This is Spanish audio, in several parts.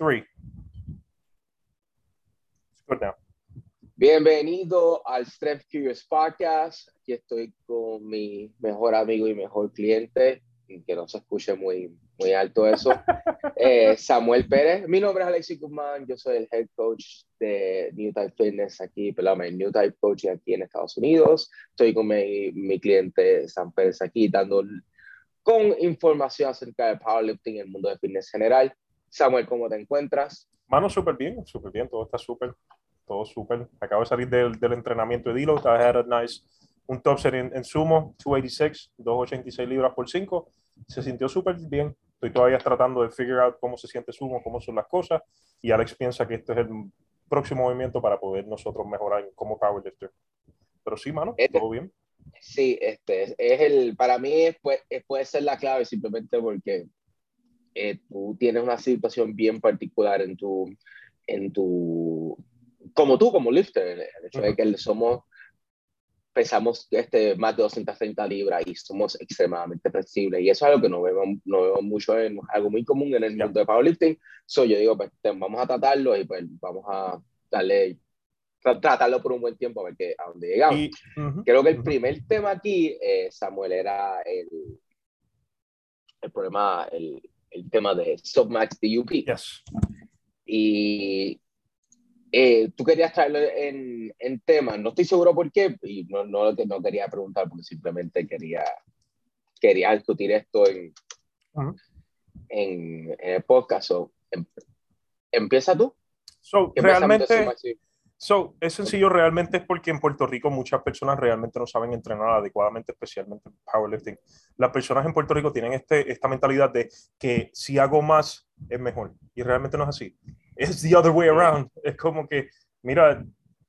three. Good now. Bienvenido al Strength Curious Podcast. Aquí estoy con mi mejor amigo y mejor cliente, que no se escuche muy, muy alto eso, eh, Samuel Pérez. Mi nombre es Alexis Guzmán, yo soy el head coach de New Type Fitness aquí, perdón, New Type Coaching aquí en Estados Unidos. Estoy con mi, mi cliente Sam Pérez aquí dando con información acerca de powerlifting en el mundo de fitness general. Samuel, ¿cómo te encuentras? Mano, súper bien, súper bien, todo está súper, todo súper. Acabo de salir del, del entrenamiento de Dilo, I had a nice, un top set en, en sumo, 286, 286 libras por 5, se sintió súper bien. Estoy todavía tratando de figure out cómo se siente sumo, cómo son las cosas, y Alex piensa que este es el próximo movimiento para poder nosotros mejorar como powerlifter. Pero sí, mano, Este- todo bien. Sí, este es el, para mí es- puede, puede ser la clave simplemente porque eh, tú tienes una situación bien particular en tu, en tu, como tú como lifter, el, hecho de Ujú. que somos, pesamos este, más de 230 libras y somos extremadamente flexibles y eso es algo que no vemos, no vemos mucho, en, algo muy común en el mundo de powerlifting, so yo digo, pues vamos a tratarlo y pues vamos a darle, tra- tratarlo por un buen tiempo a ver que, a dónde llegamos. Y, ujú, Creo que el ujú. primer tema aquí, eh, Samuel, era el, el problema, el, el tema de Submax DUP. Yes. Y eh, tú querías traerlo en, en tema, no estoy seguro por qué, y no, no, no quería preguntar porque simplemente quería, quería discutir esto en, en, en el podcast. So, em- empieza tú. So, ¿Qué pensamos de realmente? So, es sencillo realmente es porque en Puerto Rico muchas personas realmente no saben entrenar adecuadamente, especialmente en powerlifting. Las personas en Puerto Rico tienen este, esta mentalidad de que si hago más es mejor y realmente no es así. Es the other way around. Es como que, mira,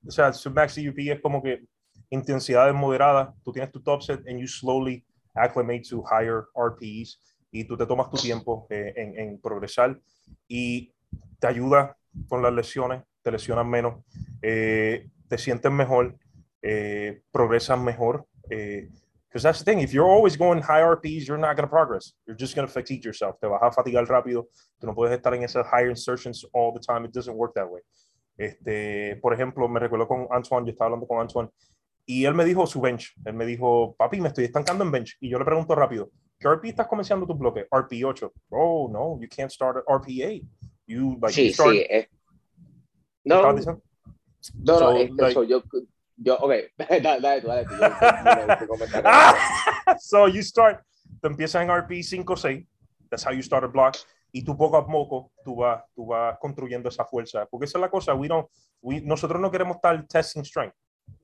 o sea, Submax CUP es como que intensidades moderadas, tú tienes tu top set and you slowly acclimate to higher RPEs y tú te tomas tu tiempo eh, en, en progresar y te ayuda con las lesiones, te lesionas menos eh, te sientes mejor, eh, progresas mejor. Because that's the thing, if you're always going high RPs, you're not going to progress. You're just going to fatigue yourself. Te vas a fatigar rápido. Tú no puedes estar en esas higher insertions all the time. It doesn't work that way. Este, por ejemplo, me recuerdo con Antoine, yo estaba hablando con Antoine, y él me dijo su bench. Él me dijo, papi, me estoy estancando en bench. Y yo le pregunto rápido, ¿qué RP estás comenzando tu bloque? RP8. Oh, no, you can't start at RP8. You, like, you Sí, start, sí. eh. ¿Qué No? No, no, So, este, like- so yo, yo, ok, dale, dale, tú, dale, tú, yo- yo-. Ah, so you start, te empiezas en RP 5 6, that's how you start a block, y tú poco a poco tú vas, tú vas construyendo esa fuerza, porque esa es la cosa, we don't, we, nosotros no queremos estar testing strength,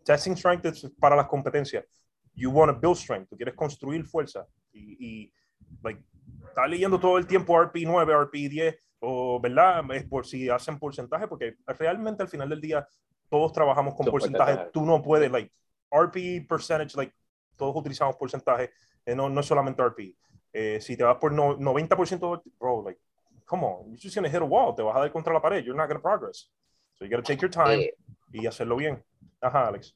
testing strength es para las competencias, you want to build strength, tú quieres construir fuerza, y, y like, estás leyendo todo el tiempo RP 9, RP 10, o verdad, es por si hacen porcentaje, porque realmente al final del día todos trabajamos con porcentaje, tú no puedes, like, RP percentage, like, todos utilizamos porcentaje, eh, no, no solamente RP. Eh, si te vas por no, 90%, bro, like, come on, you're just gonna hit a wall, te vas a dar contra la pared, you're not gonna progress. So you gotta take your time Eh, y hacerlo bien. Ajá, Alex.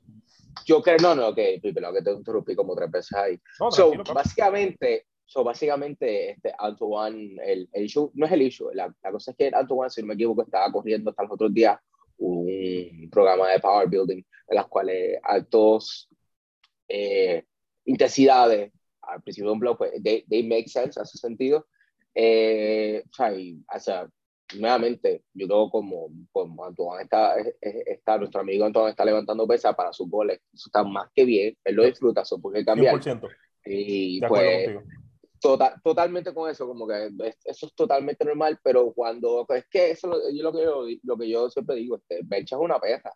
yo creo, no, no, que pero que te interrumpí como tres veces ahí. No, So, básicamente, so, básicamente, este Antoine, el, el issue, no es el issue, la, la cosa es que Antoine, si no me equivoco, estaba corriendo hasta los otros días un programa de power building en las cuales altos eh, intensidades al principio de un blog, pues, they, they make sense, hace sentido. Eh, o sea, y, o sea, nuevamente, yo creo como, como Antoine está, es- es- está, nuestro amigo Antoine está levantando pesa para sus goles, eso está más que bien, él lo disfruta, eso porque cambiar. 100%. Y De pues, contigo. tota- totalmente con eso, como que es- eso es totalmente normal, pero cuando, es que eso yo lo que yo, lo que yo siempre digo, este, bench es una pesa.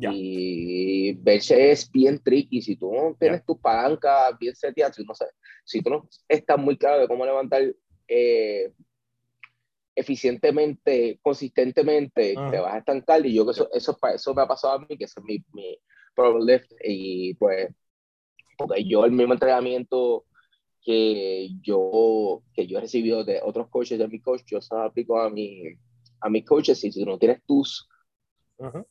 Ya. Y bench es bien tricky, si tú no tienes tus palancas bien seteadas, si, no sé, si tú no estás muy claro de cómo levantar eh, eficientemente, consistentemente, Ajá. te vas a estancar y yo que eso, eso, eso me ha pasado a mí, que ese es mi, mi problem lift y pues, porque yo el mismo entrenamiento que yo, que yo he recibido de otros coaches, de mi coach, yo se lo aplico a, mi, a mis coaches si tú no tienes tus Ujú.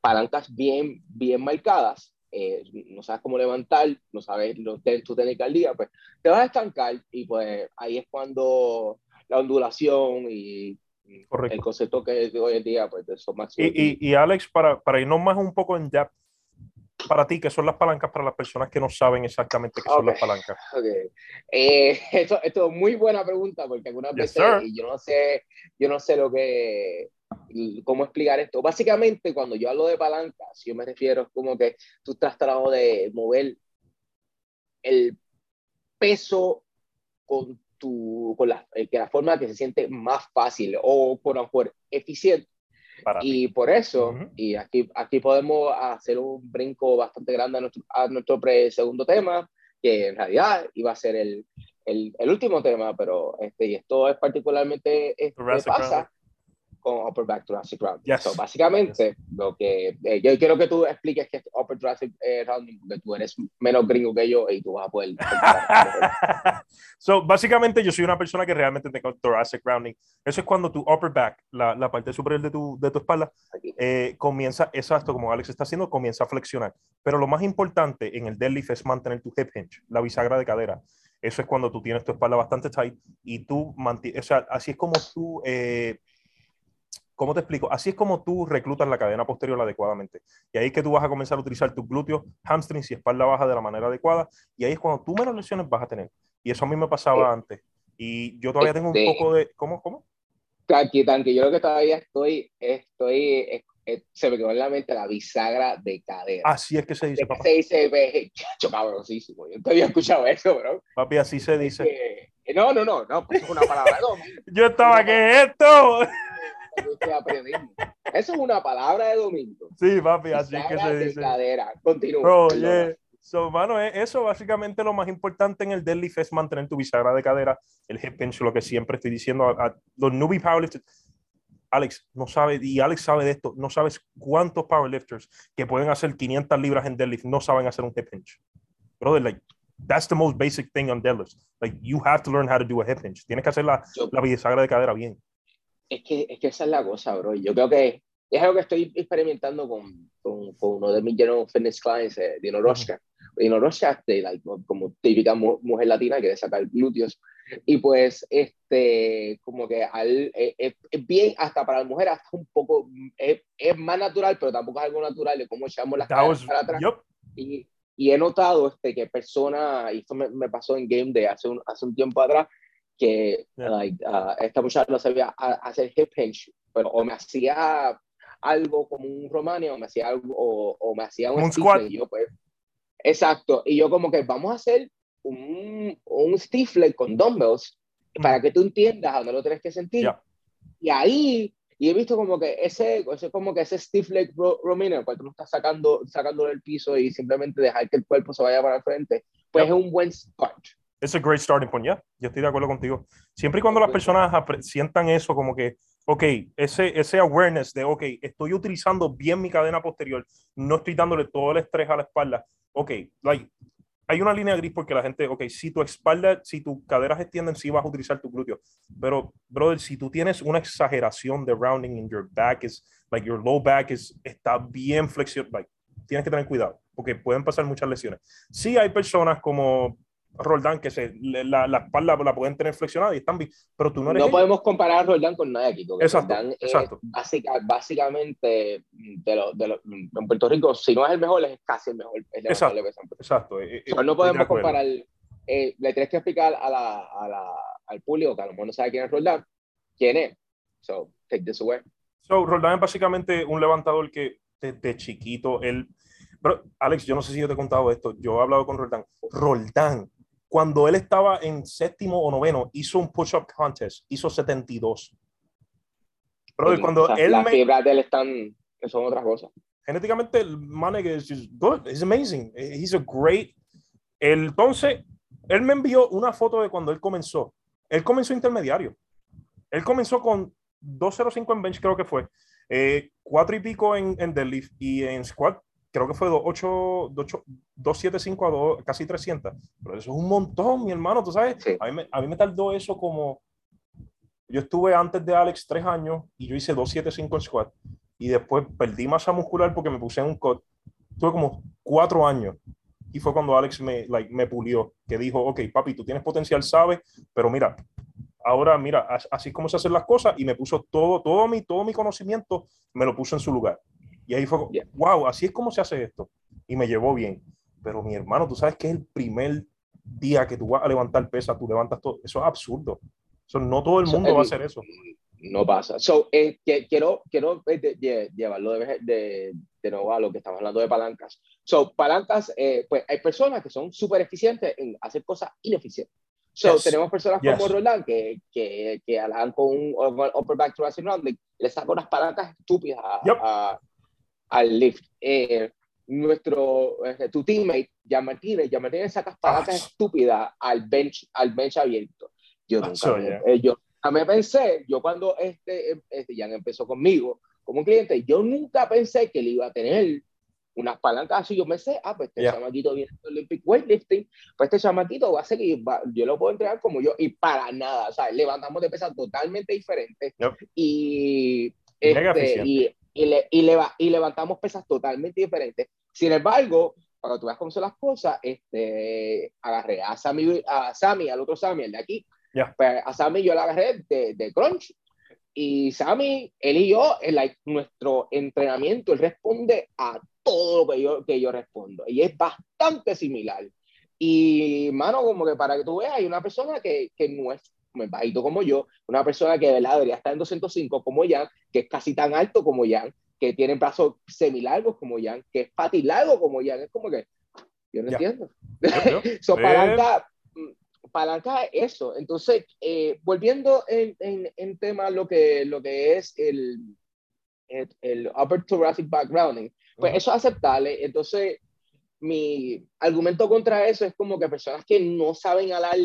palancas bien, bien marcadas, eh, no sabes cómo levantar, no sabes lo, tu técnica al día, pues te vas a estancar y pues ahí es cuando la ondulación y el concepto que hoy en día, pues de eso más. Y, y, y, Alex, para, para irnos más un poco en depth, para ti, ¿qué son las palancas para las personas que no saben exactamente qué son las palancas? Okay. Eh, esto, esto, es muy buena pregunta porque algunas veces yo no sé, yo no sé lo que, cómo explicar esto. Básicamente, cuando yo hablo de palancas, yo me refiero como que tú estás tratando de mover el peso con tu, con la, que la forma que se siente más fácil o por mejor eficiente y por eso, y aquí, aquí podemos hacer un brinco bastante grande a nuestro, a nuestro pre segundo tema, que en realidad iba a ser el, el, el último tema, pero este, y esto es particularmente este, pasa con Upper Back Thoracic Rounding. So, básicamente, lo que eh, yo quiero que tú expliques qué es Upper Thoracic eh, Rounding, porque tú eres menos gringo que yo y tú vas a poder. so, básicamente, yo soy una persona que realmente tengo Thoracic Rounding. Eso es cuando tu upper back, la, la parte superior de tu, de tu espalda, eh, comienza, exacto, como Alex está haciendo, comienza a flexionar. Pero lo más importante en el deadlift es mantener tu hip hinge, la bisagra de cadera. Eso es cuando tú tienes tu espalda bastante tight y tú mantienes, o sea, así es como tú eh, ¿Cómo te explico? Así es como tú reclutas la cadena posterior adecuadamente. Y ahí es que tú vas a comenzar a utilizar tus glúteos, hamstrings y espalda baja de la manera adecuada. Y ahí es cuando tú menos lesiones vas a tener. Y eso a mí me pasaba eh, antes. Y yo todavía tengo un este poco de... ¿Cómo? ¿Cómo? Aquí, tanque, yo lo que todavía estoy, estoy, se me quedó en la mente la bisagra de cadera. Así es que se dice, papá. Se dice, chacho, cabrosísimo. Yo todavía he escuchado eso, bro. Papi, así se dice. no, no, no, no, pues es una palabra. No, yo estaba, ¿qué es esto? Eso es una palabra de domingo. Sí, papi, así que se dice. Cadera. Continúa. So, mano, e, eso básicamente lo más importante en el deadlift es mantener tu bisagra de cadera, el hip pinch, lo que siempre estoy diciendo a, los newbie powerlifters. Alex no sabe, y Alex sabe de esto, no sabes cuántos powerlifters que pueden hacer 500 libras en deadlift no saben hacer un hip pinch. Brother, like, that's the most basic thing on deadlift. Like, you have to learn how to do a hip pinch. Tienes que hacer la, la bisagra de cadera bien es que, es que esa es la cosa, bro. Yo creo que es algo que estoy experimentando con, con, con uno de mis General Fitness clients, eh, Dino Roshka. Dino Roshka, like, como típica mujer latina, quiere sacar glúteos. Y pues, este, como que al, eh, es, bien, hasta para la mujer, hasta un poco, es, es, más natural, pero tampoco es algo natural de cómo echamos las caras para atrás. Y, y, he notado este, que personas, y esto me, me, pasó en Game Day hace un, hace un tiempo atrás, que like, uh, esta muchacha no sabía hacer hip hinge, pero o me hacía algo como un romania o me hacía algo o, o me hacía un, squat. Y yo, pues, exacto. Y yo como que vamos a hacer un, un stiff leg con dumbbells para que tú entiendas a dónde lo tienes que sentir. Y ahí, y he visto como que ese, ese como que ese stiff leg romania, cuando tú no estás sacando, sacándolo del piso y simplemente dejar que el cuerpo se vaya para el frente, pues es un buen start es un great starting point, ya. Yo estoy de acuerdo contigo. Siempre y cuando las personas sientan eso, como que, ok, ese, ese awareness de, ok, estoy utilizando bien mi cadena posterior, no estoy dándole todo el estrés a la espalda. Ok, like, hay una línea gris porque la gente, ok, si tu espalda, si tus caderas extienden, sí vas a utilizar tu glúteo. Pero, brother, si tú tienes una exageración de rounding in your back, is like your low back is, está bien flexible, like, tienes que tener cuidado porque pueden pasar muchas lesiones. Sí hay personas como Roldán, que se, la, la, espalda la pueden tener flexionada y están bien, pero tú no eres. No podemos comparar a Roldán con nadie aquí. Exacto, exacto. básicamente, de lo, de lo, en Puerto Rico, si no es el mejor, es casi el mejor. exacto. exacto. Eh, eh, no podemos comparar. Eh, le tienes que explicar a la, a la, al público, que a lo mejor no sabe quién es Roldán, quién es. So, take this away. So, Roldán es básicamente un levantador que desde chiquito, él. Pero, Alex, yo no sé si yo te he contado esto. Yo he hablado con Roldán. Roldán cuando él estaba en séptimo o noveno, hizo un push-up contest, hizo 72. Pero cuando él las fibras de él están, son otras cosas. Genéticamente, el man es good, it's amazing, he's a great. Entonces, él me envió una foto de cuando él comenzó. Él comenzó intermediario. Él comenzó con 205 en bench, creo que fue. Eh, cuatro y pico en, en deadlift y en squat creo que fue 275 a 2, casi 300. Pero eso es un montón, mi hermano, tú sabes. A, mí me, a, mí me, tardó eso como. Yo estuve antes de Alex tres años y yo hice 275 en squat. Y después perdí masa muscular porque me puse en un cut. Tuve como cuatro años. Y fue cuando Alex me, like, me pulió, que dijo, ok, papi, tú tienes potencial, sabes, pero mira, ahora mira, así es como se hacen las cosas y me puso todo, todo mi, todo mi conocimiento, me lo puso en su lugar. Y ahí fue, wow, así es como se hace esto. Y me llevó bien. Pero mi hermano, tú sabes que es el primer día que tú vas a levantar pesa, tú levantas todo. Eso es absurdo. Eso, no todo el mundo va a hacer eso. No pasa. So, eh, quiero, quiero eh, llevarlo de, de, de, nuevo a lo que estamos hablando de palancas. So, palancas, eh, pues hay personas que son súper eficientes en hacer cosas ineficientes. So, tenemos personas como Roland que, que, que con un upper back thrusting rounding, le saca unas palancas estúpidas a, al lift. Eh, nuestro, eh, tu teammate, Jan Martínez, Jan Martínez saca ah. estúpidas al bench, al bench abierto. Yo ah, nunca, me, eh, yo me pensé, yo cuando este, este Jan empezó conmigo como cliente, yo nunca pensé que él iba a tener unas palancas así. Yo me sé, ah, pues este chamaquito viene del Olympic Weightlifting, pues este chamaquito va a seguir, yo lo puedo entregar como yo, y para nada, o sea, levantamos de pesas totalmente diferentes. Y, este, y, y, le, y, y levantamos pesas totalmente diferentes. Sin embargo, para que tú veas cómo son las cosas, este, agarré a Sammy, a Sammy, al otro Sammy, el de aquí. Pues a Sammy yo le agarré de, de Crunch. Y Sammy, él y yo, en nuestro entrenamiento, él responde a todo lo que yo, que yo respondo. Y es bastante similar. Y, mano, como que para que tú veas, hay una persona que, que no es bajito como yo, una persona que de verdad debería estar en 205 como Jan, que es casi tan alto como Jan, que tiene brazos semilargos como Jan, que es patilargo como Jan, es como que, yo no entiendo. so, palanca, mm, palanca eso. Entonces, eh, volviendo en, en, en, tema lo que, lo que es el, el, el upper thoracic backgrounding, pues eso es aceptable. Entonces, mi argumento contra eso es como que personas que no saben alar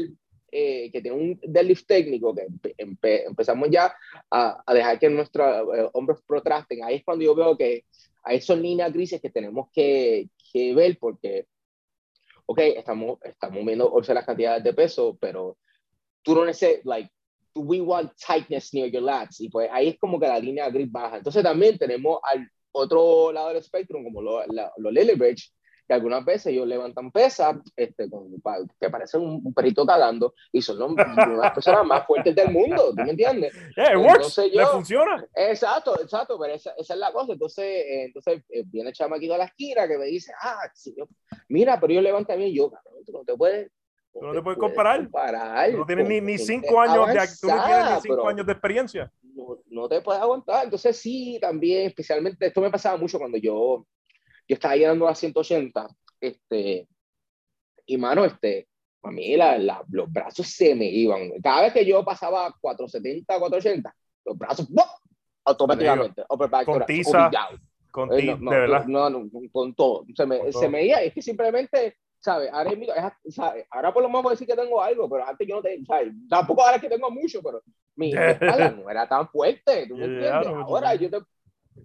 eh, que tiene un deadlift técnico, que empezamos ya a, a, dejar que nuestros eh, hombros protrasten, ahí es cuando yo veo que hay son líneas grises que tenemos que, que ver porque, ok, estamos, estamos viendo o sea, las cantidades de peso, pero tú no necesitas, like, we want tightness near your lats, y pues ahí es como que la línea gris baja. Entonces también tenemos al otro lado del espectro, como los lo Lily Bridge, que algunas veces ellos levantan pesas este, que parecen un, perrito cagando y son las personas más fuertes del mundo, ¿tú me entiendes? Yeah, entonces yo, funciona. Exacto, exacto, pero esa, esa es la cosa. Entonces, eh, entonces eh, viene el chamaquito a la esquina que me dice, ah, mira, pero yo levanto bien, yo, cabrón, tú no te puedes... Tú no te puedes comparar. comparar no tienes ni, ni cinco años de, tú no tienes ni cinco años de experiencia. No, no te puedes aguantar. Entonces sí, también, especialmente, esto me pasaba mucho cuando yo yo estaba llegando a 180, este, y mano, este, a mí la, la, los brazos se me iban. Cada vez que yo pasaba 470, 480, los brazos, ¡bum! automáticamente, upper back, con tiza, con tiza, no, de verdad. No, no, con todo. Se me, con se me iba, es que simplemente, ¿sabes? Ahora, ¿sabes? ahora por lo menos puedo decir que tengo algo, pero antes yo no tenía, ¿sabes? Tampoco ahora que tengo mucho, pero mi, espalda no era tan fuerte, ¿tú me entiendes? Ahora yo te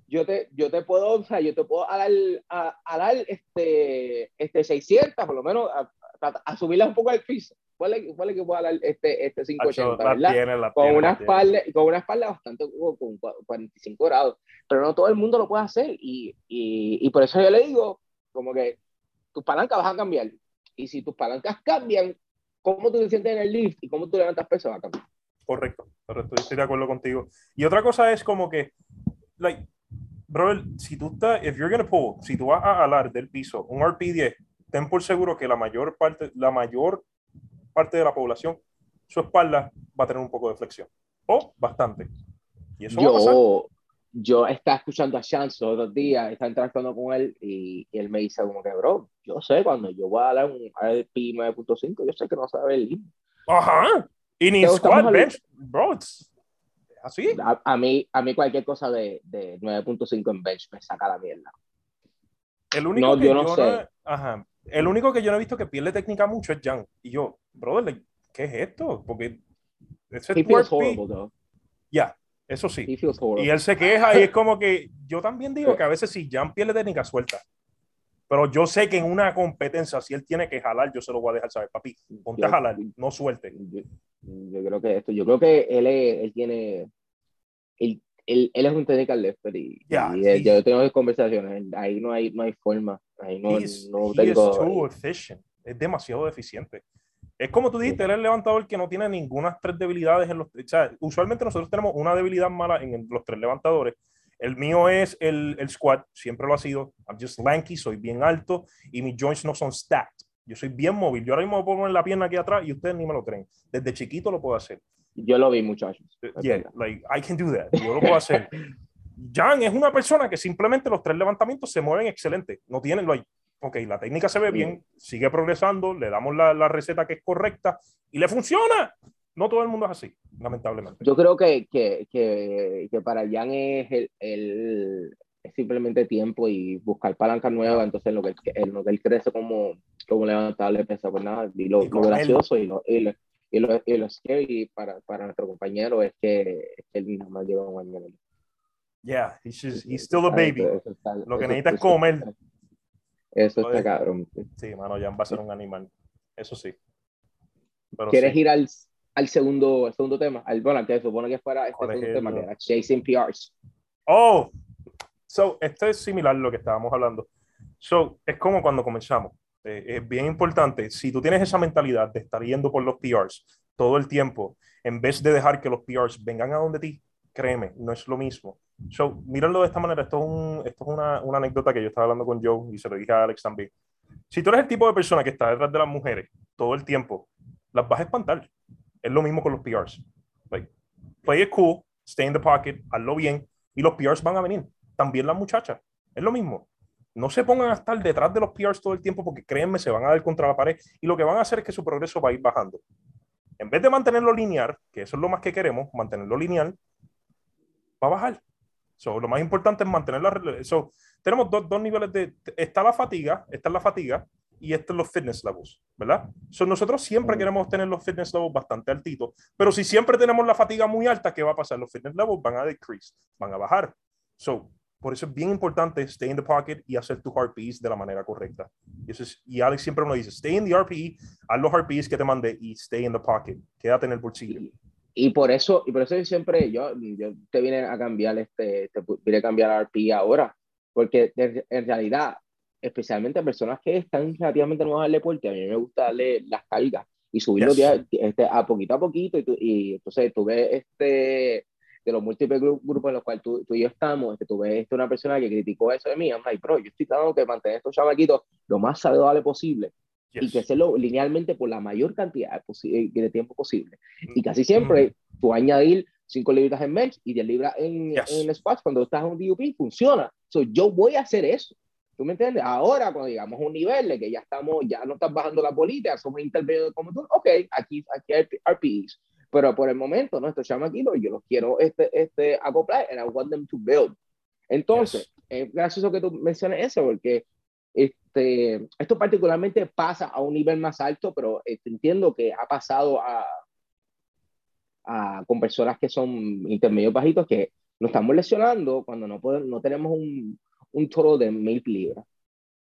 yo te, yo te puedo, o sea, yo te puedo dar, a, a dar este, este 600, por lo menos, a, a, subirla un poco al piso. ¿Cuál es, cuál es que puedo dar este, este 580, ¿verdad? con, una espalda, con una espalda bastante, con 45 grados. Pero no todo el mundo lo puede hacer. Y, y, y por eso yo le digo, como que tus palancas van a cambiar. Y si tus palancas cambian, cómo tú te sientes en el lift y cómo tú levantas peso va a cambiar. Correcto, correcto, estoy de acuerdo contigo. Y otra cosa es como que, like, bro, si tú estás, if you're gonna pull, si tú vas a alar del piso un RP10, ten por seguro que la mayor parte, la mayor parte de la población, su espalda va a tener un poco de flexión. O bastante. Y eso yo, va a pasar. yo estaba escuchando a Chance los días, estaba interactuando con él y, y, él me dice como que, bro, yo sé cuando yo voy a alar un RP 9.5, yo sé que no sabe el Ajá. Y ni squat bench, bro, ¿Así? A, mí, a mí cualquier cosa de, de 9.5 en bench me saca la mierda. El único que yo no, sé. ajá, el único que yo no he visto que pierde técnica mucho es Jan. Y yo, brother, ¿qué es esto? Porque ese He feels horrible, Ya, eso sí. Y él se queja y es como que yo también digo que a veces si Jan pierde técnica, suelta. Pero yo sé que en una competencia, si él tiene que jalar, yo se lo voy a dejar saber, papi, ponte a jalar, no suelte. Yo, creo que esto, yo creo que él, él tiene, él, él, él, es un technical lefter y, y yo tengo conversaciones, ahí no hay, no hay forma, ahí no, no tengo... Es demasiado eficiente. Es como tú dijiste, él es el levantador que no tiene ninguna tres debilidades en los. O sea, usualmente nosotros tenemos una debilidad mala en los tres levantadores. El mío es el, el squat, siempre lo ha sido. I'm just lanky, soy bien alto y mis joints no son stacked. Yo soy bien móvil. Yo ahora mismo me pongo en la pierna aquí atrás y ustedes ni me lo creen. Desde chiquito lo puedo hacer. Yo lo vi, muchachos. Yeah, like, I can do that. Yo lo puedo hacer. Jan es una persona que simplemente los tres levantamientos se mueven excelente. No tienen, lo ok, la técnica se ve bien, sigue progresando, le damos la, la, receta que es correcta y le funciona. No todo el mundo es así, lamentablemente. Yo creo que, que, que, que para Jan es, el, el, es simplemente tiempo y buscar palanca nueva, entonces lo que, en lo que él crece como, como levantarle pesa, pues nada, y lo, lo gracioso y lo, y lo, y lo, y lo scary para, para nuestro compañero es que, él nada más lleva un año. Yeah, he's, just, he's still a baby. Eso, eso está, lo que necesita es comer. Eso está cabrón. Sí, mano, Jan va a ser un animal. Eso sí. Pero ¿Quieres sí. ir al, al, segundo, al segundo tema? Al, bueno, que supone que fuera este segundo es tema, que era Chasing PRs. Oh, so, esto es similar a lo que estábamos hablando. So, es como cuando comenzamos. Eh, es bien importante, si tú tienes esa mentalidad de estar yendo por los PRs todo el tiempo, en vez de dejar que los PRs vengan a donde ti, créeme, no es lo mismo. So, míralo de esta manera. Esto es, un, esto es una, una, anécdota que yo estaba hablando con Joe y se lo dije a Alex también. Si tú eres el tipo de persona que está detrás de las mujeres todo el tiempo, las vas a espantar. Es lo mismo con los PRs. Like, play it cool, stay in the pocket, hazlo bien y los PRs van a venir. También las muchachas. Es lo mismo. No se pongan a estar detrás de los PRs todo el tiempo porque créanme, se van a dar contra la pared y lo que van a hacer es que su progreso va a ir bajando. En vez de mantenerlo lineal, que eso es lo más que queremos, mantenerlo lineal, va a bajar. So, lo más importante es mantener la... So, tenemos dos, dos niveles de... Está la fatiga, esta es la fatiga, y estos los fitness levels, ¿verdad? So, nosotros siempre queremos tener los fitness levels bastante altitos, pero si siempre tenemos la fatiga muy alta, ¿qué va a pasar? Los fitness levels van a decrease, van a bajar. So, por eso es bien importante stay in the pocket y hacer tus RPEs de la manera correcta. Y, eso es, y Alex siempre nos dice, stay in the RPE, haz los RPEs que te mandé y stay in the pocket, quédate en el bolsillo y por eso, y por eso siempre yo, yo te vine a cambiar este, te vine a cambiar RP ahora, porque en realidad, especialmente a personas que están relativamente nuevas al deporte, a mí me gusta darle las cargas y subirlo yes. este, a poquito a poquito, y, tú, y entonces tú ves este, de los múltiples grupos en los cuales tú, tú y yo estamos, este, tú ves este, una persona que criticó eso de mí, I'm like, bro, yo estoy tratando de mantener estos chamaquitos lo más saludable posible, Yes. y que hacerlo linealmente por la mayor cantidad de tiempo posible. Y casi siempre mm. tú añadir 5 libras en bench y 10 libras en, yes. en squats cuando estás en un DUP, funciona. So, yo voy a hacer eso. ¿Tú me entiendes? Ahora, cuando llegamos a un nivel de que ya estamos, ya no estás bajando la bolita, somos intermedios como tú, ok, aquí, aquí hay RPEs. Pero por el momento, ¿no? Estos chamaquitos, yo los quiero este, este, acoplar and I want them to build. Entonces, yes. es gracioso que tú menciones eso, porque este, esto particularmente pasa a un nivel más alto, pero este, entiendo que ha pasado a, a, con personas que son intermedios bajitos que nos estamos lesionando cuando no, podemos, no tenemos un, un toro de mil libras.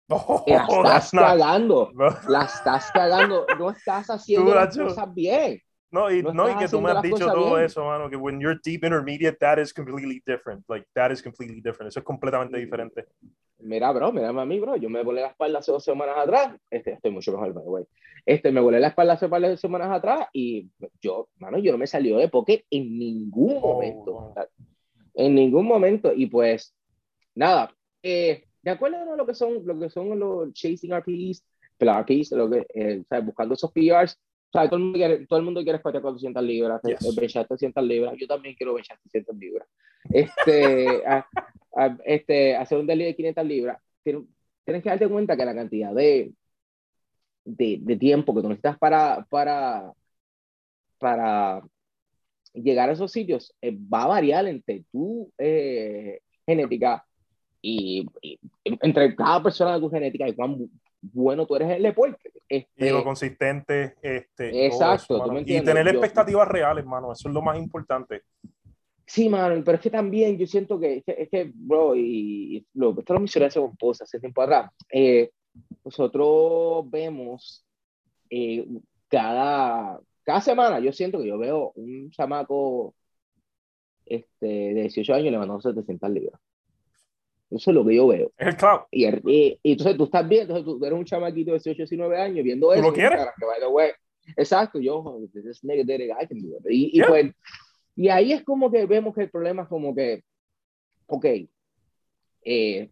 Oh, la estás cagando, no. la estás cagando, no estás haciendo las cosas bien. No, y, no, no y que tú me has dicho todo bien. eso, mano, que when you're deep intermediate, that is completely different. Like, that is completely different. Eso es completamente diferente. Mira, bro, mira a mí, bro. Yo me volé la espalda hace dos semanas atrás. Este, estoy mucho mejor, by the way. Este, me volé la espalda hace varias semanas atrás y yo, mano, yo no me salió de poke en ningún momento. Oh, wow. En ningún momento. Y pues, nada. Eh, de acuerdo a lo que son, lo que son los chasing RPs, RPs, lo que, eh, ¿sabes? buscando esos PRs, o sea, todo el mundo quiere, todo el mundo quiere 400 libras, yes. benchar 300 libras. Yo también quiero benchar 300 libras. Este, a, a, este, hacer un deli de 500 libras. Tienes, tienes que darte cuenta que la cantidad de, de, de, tiempo que tú necesitas para, para, para llegar a esos sitios eh, va a variar entre tu eh, genética y, y, entre cada persona de tu genética y cuán bueno tú eres en el deporte. Este, y lo consistente. Este, exacto. Eso, y tener yo, expectativas reales, mano. Eso es lo más importante. Sí, mano, pero es que también yo siento que, es que, bro, y lo, esto lo mencioné hace un post, hace tiempo atrás, eh, nosotros vemos eh, cada, cada semana, yo siento que yo veo un chamaco este, de 18 años levantando 700 libras. Eso es lo que yo veo. Es el. Y, y, y, entonces tú estás viendo, entonces tú eres un chamaquito de 18, 19 años viendo eso. ¿Tú lo quieres? Que, way, exacto, yo, this nigga did it, I can do it. Y, y, pues, y ahí es como que vemos que el problema es como que, ok, eh,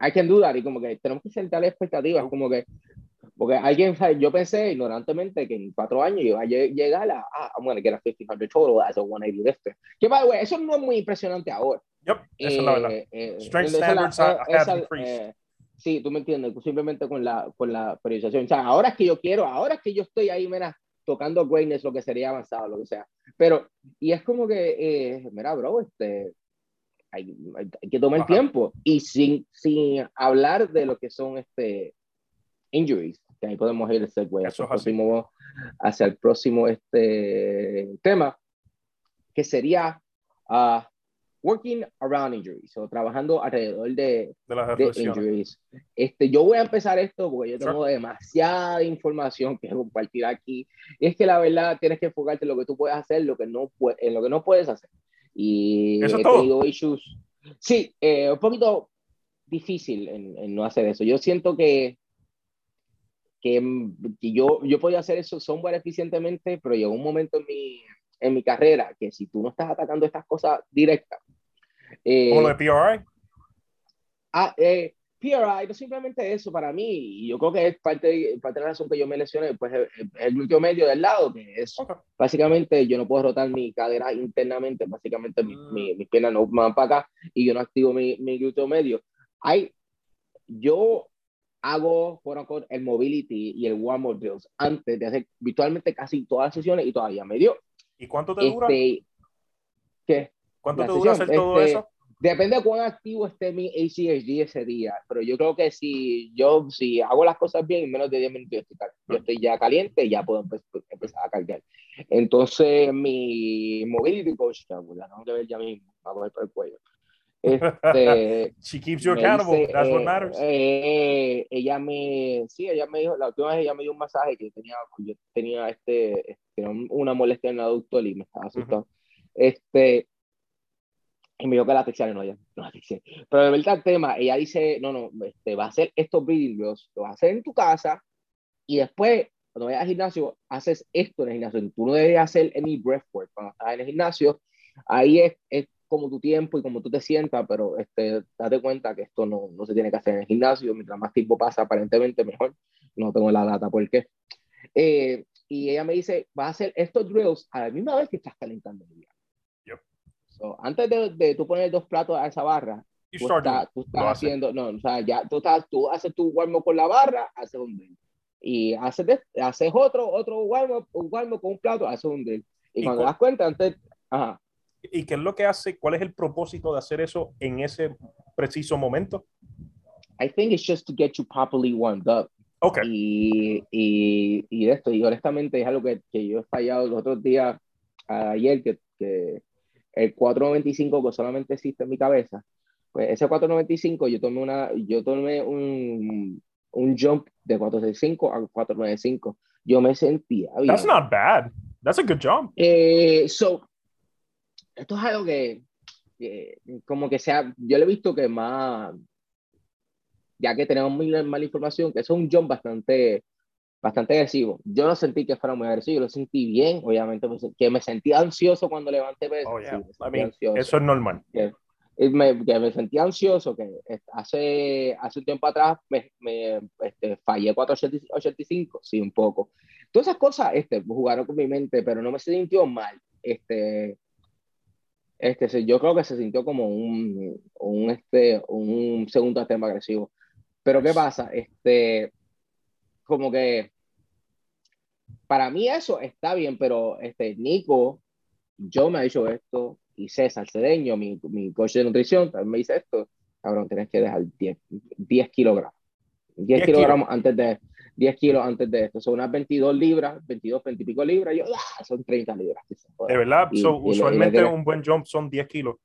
I can do that, y como que tenemos que sentar expectativas, como que, porque alguien, yo pensé ignorantemente que en cuatro años iba a llegar a, ah, I'm to get a 1500 total as a 180 lifter. Que, by the way, eso no es muy impresionante ahora. Yep, eso es la verdad. Eh, eh, Strength standards have increased. Sí, tú me entiendes, simplemente con la, con la periodización. O sea, ahora es que yo quiero, ahora es que yo estoy ahí, mira, tocando greatness, lo que sería avanzado, lo que sea. Pero, y es como que, eh, mira, bro, este, hay, hay, que tomar el tiempo. Y sin, sin hablar de lo que son este, injuries, que ahí podemos ir hacia el, próximo, hacia el próximo este, tema, que sería uh, working around injuries, o trabajando alrededor de, de las injuries. Este, yo voy a empezar esto porque yo tengo demasiada información que compartir aquí. Y es que la verdad tienes que enfocarte en lo que tú puedes hacer, lo que no en lo que no puedes hacer. Y ¿Eso he tenido issues. Sí, eh, un poquito difícil en, en, no hacer eso. Yo siento que, que, que yo, yo podía hacer eso software eficientemente, pero llegó un momento en mi, en mi carrera que si tú no estás atacando estas cosas directas, eh, ¿Como lo de PRI? Ah, eh, PRI, no simplemente eso para mí, y yo creo que es parte, parte de la razón que yo me lesioné, pues el, el glúteo medio del lado, que es básicamente yo no puedo rotar mi cadera internamente, básicamente mi, mm. mi, mis piernas no van para acá y yo no activo mi, mi glúteo medio. Hay, yo hago por el mobility y el warm-up drills antes de hacer virtualmente casi todas las sesiones y todavía me dio. ¿Y cuánto te dura? Este, ¿Qué? ¿Cuánto te dura hacer todo este, eso? Depende de cuán activo esté mi ACHD ese día, pero yo creo que si yo si hago las cosas bien, en menos de 10 minutos yo estoy, ya caliente, ya puedo empezar a cargar. Entonces, mi mobility coach, la tengo que ver ya mismo, va a poner por el cuello. Este, She keeps you accountable, that's what eh, matters. Eh, ella me, sí, ella me dijo, la última vez ella me dio un masaje que tenía, yo tenía este, este una molestia en el aductor y me estaba asustando. Este, y me dijo que la textiana no, ya, no la Pero de verdad el tema, ella dice, no, no, este, va a hacer estos breathing lo vas a hacer en tu casa y después, cuando vayas al gimnasio, haces esto en el gimnasio. Tú no deberías hacer any breathwork cuando estás en el gimnasio. Ahí es, es como tu tiempo y como tú te sientas, pero este, date cuenta que esto no, no se tiene que hacer en el gimnasio. Mientras más tiempo pasa, aparentemente mejor. No tengo la data por qué. Eh, y ella me dice, vas a hacer estos drills a la misma vez que estás calentando el día antes de, de, tú poner dos platos a esa barra, tú, estás, haciendo, no, o sea, ya tú, estás, tú haces tu warm con la barra, haces un drill. Y haces, haces otro, otro warm un warm con un plato, haces un drill. Y, cuando te das cuenta, antes, ajá. ¿Y qué es lo que hace? ¿Cuál es el propósito de hacer eso en ese preciso momento? I think it's just to get you properly warmed up. Okay. Y, y, y esto, y honestamente es algo que, que yo he fallado los otros días, ayer, que, que el 495 que solamente existe en mi cabeza, pues ese 495 yo tomé, una, yo tomé un, un jump de 465 a 495. Yo me sentía bien. That's not bad. That's a good jump. Eh, so, esto es algo que, como que sea, yo le he visto que más, ya que tenemos muy mala información, que es un jump bastante bastante agresivo. Yo no sentí que fuera muy agresivo, lo sentí bien, obviamente, pues, que me sentí ansioso cuando levanté peso. Oh, eso es normal. Que, me, que me sentí ansioso, que hace, hace un tiempo atrás me, me este, fallé 485, sí, un poco. Todas esas cosas este, jugaron con mi mente, pero no me sintió mal. Este, este, yo creo que se sintió como un, un, este, un segundo tema agresivo. Pero ¿qué pasa? Este, como que para mí eso está bien, pero este Nico, yo me ha dicho esto, y César Cedeño, mi, mi coach de nutrición, también me dice esto, cabrón, tienes que dejar 10, 10 kilogramos. 10, kilogramos antes de 10 kilos antes de esto. Son unas 22 libras, 22, 20 y pico libras. Yo, ah, son 30 libras. De verdad, usualmente un buen jump son 10 kilos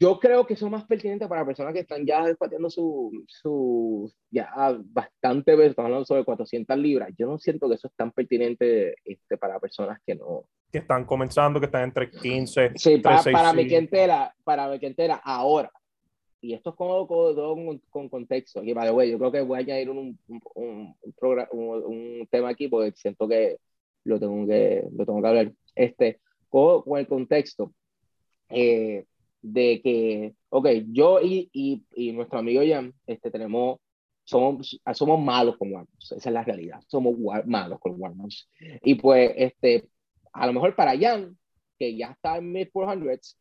yo creo que son más pertinentes para personas que están ya despateando su, su ya bastante veces, estamos hablando sobre 400 libras. Yo no siento que eso es tan pertinente este, para personas que no. Que están comenzando, que están entre 15. Sí, para, para mi clientela, para mi clientela ahora. Y esto es como con, con, contexto. Aquí, vale, güey, yo creo que voy a añadir un, un, un, un, un tema aquí porque siento que lo tengo que, lo tengo que hablar. Este, con, con el contexto eh, de que, ok, yo y, y, y, nuestro amigo Jan, este, tenemos, somos, somos malos con Warmos, esa es la realidad, somos malos con Warmos. Y pues, este, a lo mejor para Jan, que ya está en mid 400s,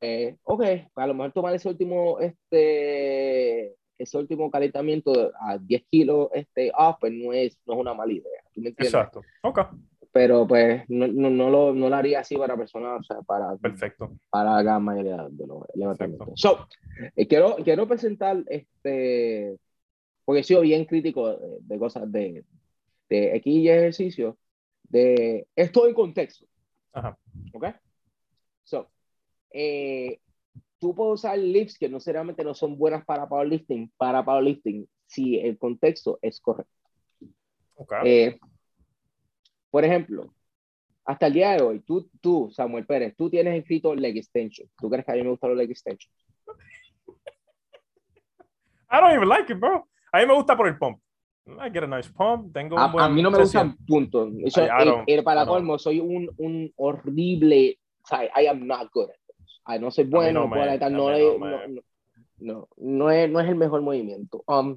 eh, ok, a lo mejor tomar ese último, este, ese último calentamiento a 10 kilos este, off, pues no es, no es una mala idea. ¿tú me entiendes? Exacto, ok. Pero pues no, no, no, lo, no lo haría así para personas, o sea, para, Perfecto. para la gran mayoría de los levantamientos. So, eh, quiero, quiero presentar, este, porque he sido bien crítico de, de cosas de, de X y ejercicio, de esto en contexto. Ajá. ¿Ok? So, eh, tú puedes usar lifts que no seriamente no son buenas para powerlifting, para powerlifting, si el contexto es correcto. Okay. Eh, por ejemplo, hasta el día de hoy, tú, tú, Samuel Pérez, tú tienes escrito leg extension. ¿Tú crees que a mí me gustan los leg extensions? I don't even like it, bro. A mí me gusta por el pump. I get a nice pump. Tengo a, un buen a mí no me gustan puntos. Eso, I, I eh, para I colmo, soy un, un horrible. O sea, I am not good at this. Ay, no soy bueno, a no es el mejor movimiento. Um,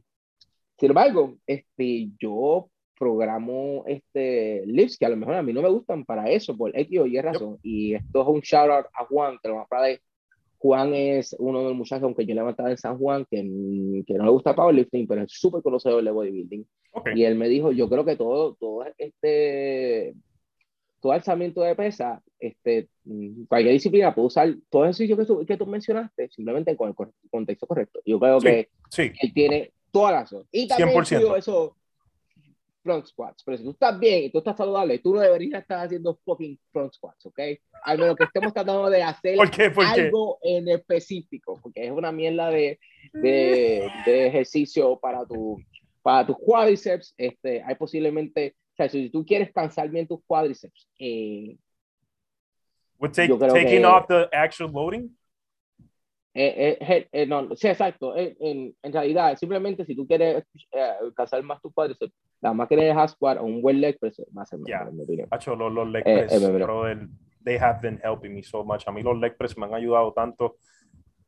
sin embargo, este, yo programo este, lifts que a lo mejor a mí no me gustan para eso, por X o Y razón. Y esto es un shout out a Juan, que lo más probable Juan es uno de los muchachos, aunque yo levantaba en San Juan, que, que no le gusta powerlifting, pero es súper conocedor de bodybuilding. Ok. Y él me dijo, yo creo que todo, todo este, todo alzamiento de pesa, este, cualquier disciplina puede usar todo ejercicio que tú, que tú mencionaste, simplemente con el contexto correcto. Yo creo Sí. que Sí, él tiene toda la razón. Y también 100%. incluyo eso, front squats. Pero si tú estás bien y tú estás saludable, tú no deberías estar haciendo fucking front squats, ¿ok? Al menos que estemos tratando de hacer ¿Por qué? ¿Por qué? algo en específico, porque es una mierda de, de, de ejercicio para, tu, para tus cuádriceps. Este, hay posiblemente, o sea, si tú quieres cansar bien tus cuádriceps, eh, take, Yo creo taking que- off the actual loading. Eh, eh, eh, no, sí, exacto. eh, en, en realidad, simplemente si tú quieres eh, cansar más tus cuádriceps, la máquina de half squat o un buen leg press ser mejor, Yeah. en mi opinión. Hacho, los, los leg Eh, press, eh, bro. brother, they have been helping me so much. A mí los leg press me han ayudado tanto.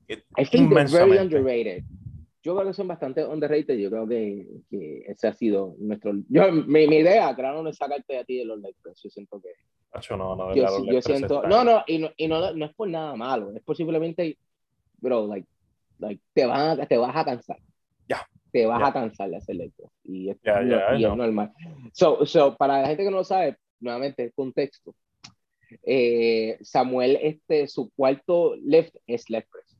It- I think they're very underrated. Yo creo que son bastante underrated. Yo creo que, que ese ha sido nuestro. Yo, mi, mi idea, claro, no es sacarte a ti de los leg press. Yo siento que. Hacho, no, no, Yo, yo siento. No, no, y no, y no, no es por nada malo. Es por simplemente. Bro, like, like te, van a- te vas a cansar. Ya. Te vas Ya. a cansar de hacer press. Y, es, Ya, ya, y es normal. So, so, para la gente que no lo sabe, nuevamente, contexto. Eh, Samuel, este, su cuarto lift es leg press.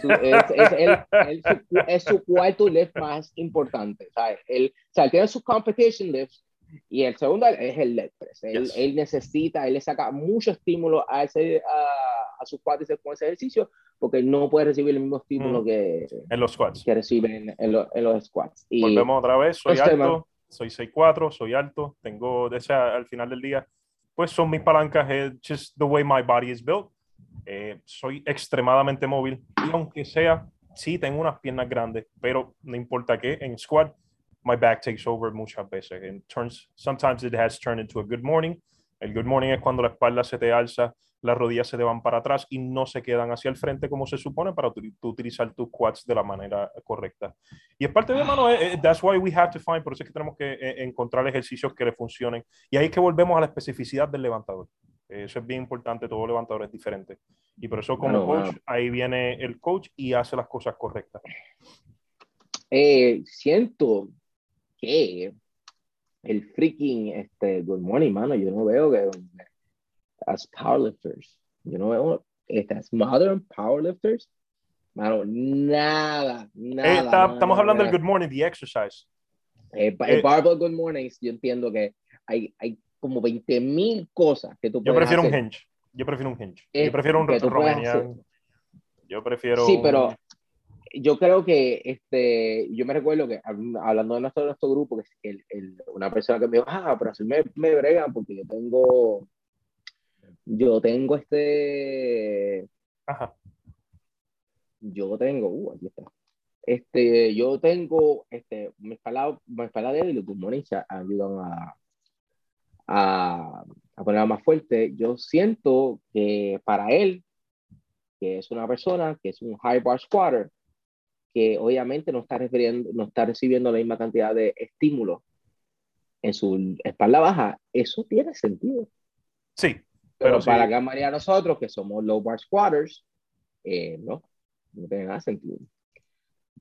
Su- es, es el- el- su, es su cuarto lift más importante. ¿sabes? Él, o sea, él tiene sus competition lifts y el segundo es el leg press. Él, Yes. él necesita, él le saca mucho estímulo a, ese, a, a sus cuádriceps con ese ejercicio porque no puede recibir el mismo estímulo Mm. que, En los squats. que recibe en, lo- en los squats. Y, Volvemos otra vez, soy Este, man. alto, soy 6'4", soy alto, tengo, de al final del día, pues son mis palancas, just the way my body is built. Eh, soy extremadamente móvil y aunque sea, sí tengo unas piernas grandes, pero no importa qué, en squat, my back takes over muchas veces. And turns, sometimes it has turned into a good morning. El good morning es cuando la espalda se te alza, las rodillas se te van para atrás y no se quedan hacia el frente como se supone para tu- tú utilizar tus quads de la manera correcta. Y es parte de mano, eh, eh, that's why we have to find, por eso es que tenemos que eh, encontrar ejercicios que le funcionen. Y ahí es que volvemos a la especificidad del levantador. Eso es bien importante, todo levantador es diferente. Y por eso como coach, ahí viene el coach y hace las cosas correctas. eh, siento que el freaking este, Good Morning, mano, yo no veo que as powerlifters, yo no veo estas modern powerlifters, mano, nada, nada. Eh, está- nada, estamos hablando nada. del good morning, the exercise. Eh, pa- el eh, Barbell Good Mornings, yo entiendo que hay, hay como 20 mil cosas que tú Yo puedes prefiero un hacer. hinge. Yo prefiero un hinge. Yo prefiero un Romanian. Yo prefiero. Sí, un- pero yo creo que este, yo me recuerdo que hab- hablando de nuestro, nuestro grupo, que el, el- una persona que me dijo, ah, pero así me, me bregan porque yo tengo, yo tengo este, Ajá. yo tengo, uh, aquí está. Este, yo tengo, este, mi espalda, mi espalda débil y los pulmones ayudan a, a, a ponerla más fuerte, yo siento que para él, que es una persona, que es un high bar squatter, que obviamente no está, refiriendo, no está recibiendo la misma cantidad de estímulos en su espalda baja, eso tiene sentido. Sí. Pero, para la gran mayoría de nosotros, que somos low bar squatters, eh, no, no tiene nada sentido.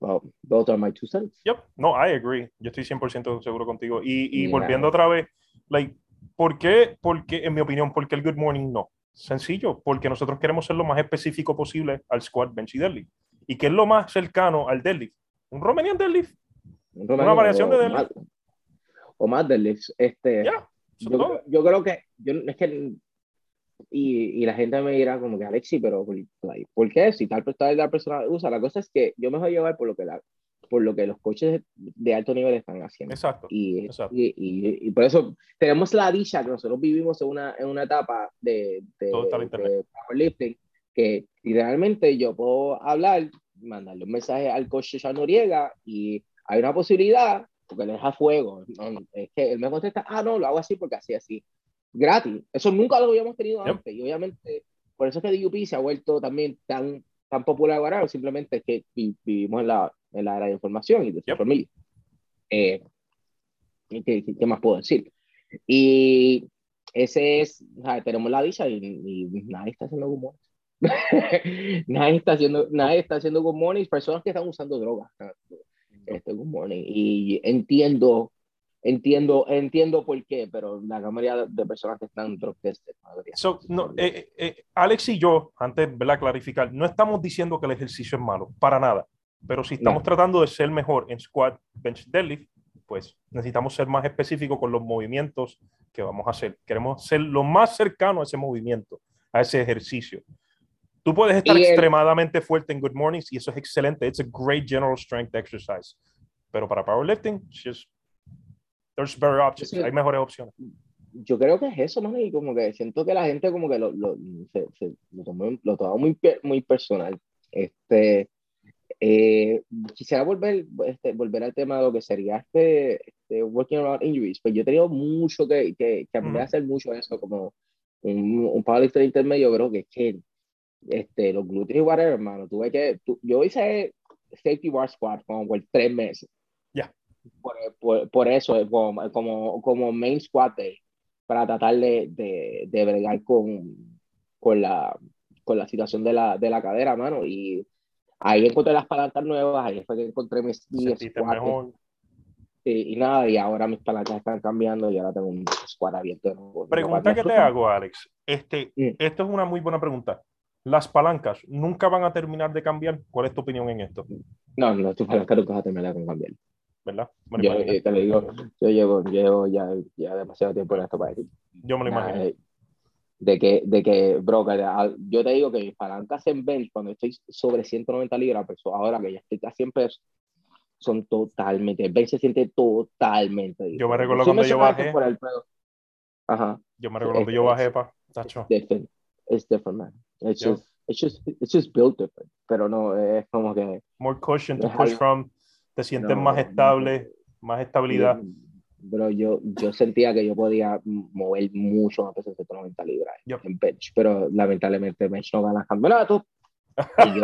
Well, those are my two cents. Yep, no, I agree. Yo estoy 100% seguro contigo. Y, y volviendo otra vez, like, ¿por qué? Porque, en mi opinión, ¿por qué el good morning no? Sencillo, porque nosotros queremos ser lo más específico posible al squat, bench y deadlift. ¿Y qué es lo más cercano al deadlift? Un Romanian deadlift. Un Una variación de deadlift. o más deadlifts. Este, yo, yo, creo que, yo, es que y, y, la gente me dirá como que Alexi, pero ¿por qué? Si tal, tal la persona usa, la cosa es que yo me voy a llevar por lo que, la, por lo que los coches de alto nivel están haciendo. Exacto. Y, Y, y, por eso tenemos la dicha que nosotros vivimos en una, en una etapa de, de, de powerlifting que realmente yo puedo hablar, mandarle un mensaje al coche Sean Noriega y hay una posibilidad, porque le deja fuego, es que él me contesta, ah, no, lo hago así porque así, así gratis. Eso nunca lo habíamos tenido antes. Y obviamente, por eso es que DUP se ha vuelto también tan, tan popular ahora, simplemente es que vivimos en la, en la era de información y de yep. familia. Eh, ¿qué, ¿qué, más puedo decir? Y ese es, tenemos la dicha y, y, nadie está haciendo good nadie está haciendo, nadie está haciendo good morning. Personas que están usando drogas. Este good morning. Y entiendo entiendo, entiendo por qué, pero la mayoría de personas que están drug So, no, eh, eh, Alex y yo, antes de clarificar, no estamos diciendo que el ejercicio es malo, para nada. Pero si estamos tratando de ser mejor en squat, bench, deadlift, pues necesitamos ser más específicos con los movimientos que vamos a hacer. Queremos ser lo más cercano a ese movimiento, a ese ejercicio. Tú puedes estar extremadamente fuerte en Good Mornings y eso es excelente. It's a great general strength exercise. Pero para powerlifting, just There's better options. Hay mejores opciones. Yo creo que es eso, man, y como que siento que la gente como que lo, lo, se, se, lo, tomó, lo toma muy, muy personal. Este, eh, quisiera volver, este, volver al tema de lo que sería este, este working around injuries, pues yo he tenido mucho que, que, que aprender a hacer mucho eso, como un, un powerlifter intermedio, creo que es que este, los glúteos y whatever, hermano, tuve que, tu, yo hice safety bar squat como por tres meses. Ya por, por, por, eso, como, como, como main squad para tratar de, de, de bregar con, con, la, con la situación de la, de la cadera, mano. Y ahí encontré las palancas nuevas, ahí fue que encontré mis, mis y, y, nada, y ahora mis palancas están cambiando y ahora tengo un squad abierto. Pregunta que te hago, Alex. Este, mm. Esto es una muy buena pregunta. ¿Las palancas nunca van a terminar de cambiar? ¿Cuál es tu opinión en esto? No, no, tus palancas nunca van a terminar de cambiar. ¿verdad? yo, eh, te lo digo, yo llevo, llevo ya, ya demasiado tiempo en esto para decir. Yo me lo imagino. Eh, de que, de que, bro, yo te digo que mis palancas en bench, cuando estoy sobre 190 libras, pero pues, ahora que ya estoy a 100 pesos, son totalmente, el bench se siente totalmente Yo me recuerdo cuando yo bajé. Por el Ajá. Yo me recuerdo cuando yo bajé, pa, tacho. Es different, man. It's, yeah. just, it's, just, it's just built different. Pero no, es como que... More cushion to push from te sientes más estable, más estabilidad. Pero yo, yo sentía que yo podía mover mucho más peso de 190 libras en bench, pero lamentablemente bench no gana campeonato. Y yo,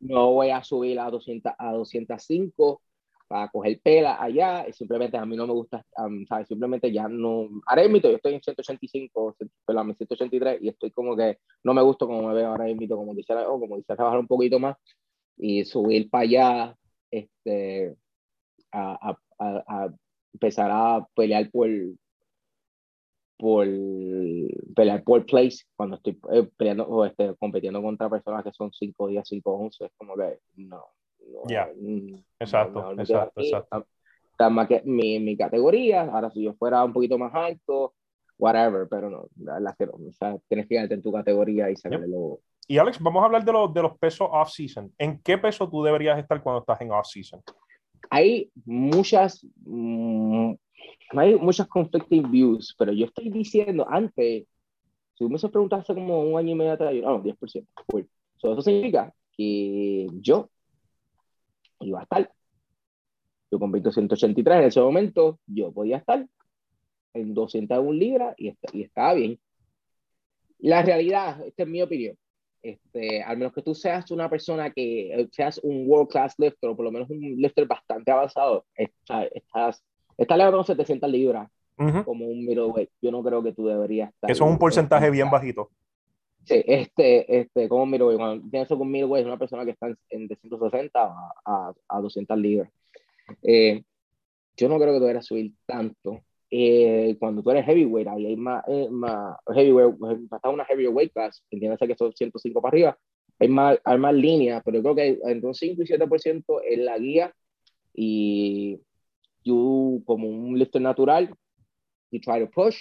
no voy a subir a, 200, a 205 para coger pela allá, y simplemente a mí no me gusta, um, ¿sabes? Simplemente ya no, ahora mismo yo estoy en 185, perdón, 183, y estoy como que no me gusta como me veo ahora mismo, como dice, oh, como dice, trabajar un poquito más, y subir para allá, este, a, a, a, empezar a pelear por, por pelear por place cuando estoy eh, peleando o este, compitiendo contra personas que son 5 días, 5 11, es como que no. Ya, exacto, exacto, exacto. Está más que mi, mi categoría, ahora si yo fuera un poquito más alto, whatever, pero no, la que no, o sea, tienes que quedarte en tu categoría y sacarlo. Y Alex, vamos a hablar de, los de los pesos off-season. ¿En qué peso tú deberías estar cuando estás en off-season? Hay muchas, mm, hay muchas conflicting views, pero yo estoy diciendo antes, si me se preguntado hace como un año y medio atrás, yo, no, 10%. Cool. eso significa que yo iba a estar. Yo compito 183 en ese momento, yo podía estar en 201 libras y, está, y estaba bien. La realidad, esta es mi opinión, este, al menos que tú seas una persona que eh, seas un world class lifter o por lo menos un lifter bastante avanzado, estás, estás, estás levantando 700 libras como un middleweight. Yo no creo que tú deberías estar. Eso es un porcentaje bien bajito. Sí, este, este, como middleweight. Cuando pienso un middleweight es una persona que está en, de 160 a, a, a 200 libras. Eh, yo no creo que tú deberías subir tanto. Eh, cuando tú eres heavyweight, ahí hay más, eh, más heavyweight, hasta una heavyweight class, entiéndase que son 105 para arriba, hay más, hay más líneas, pero yo creo que entre un 5 y 7% es la guía y tú como un lifter natural, you try to push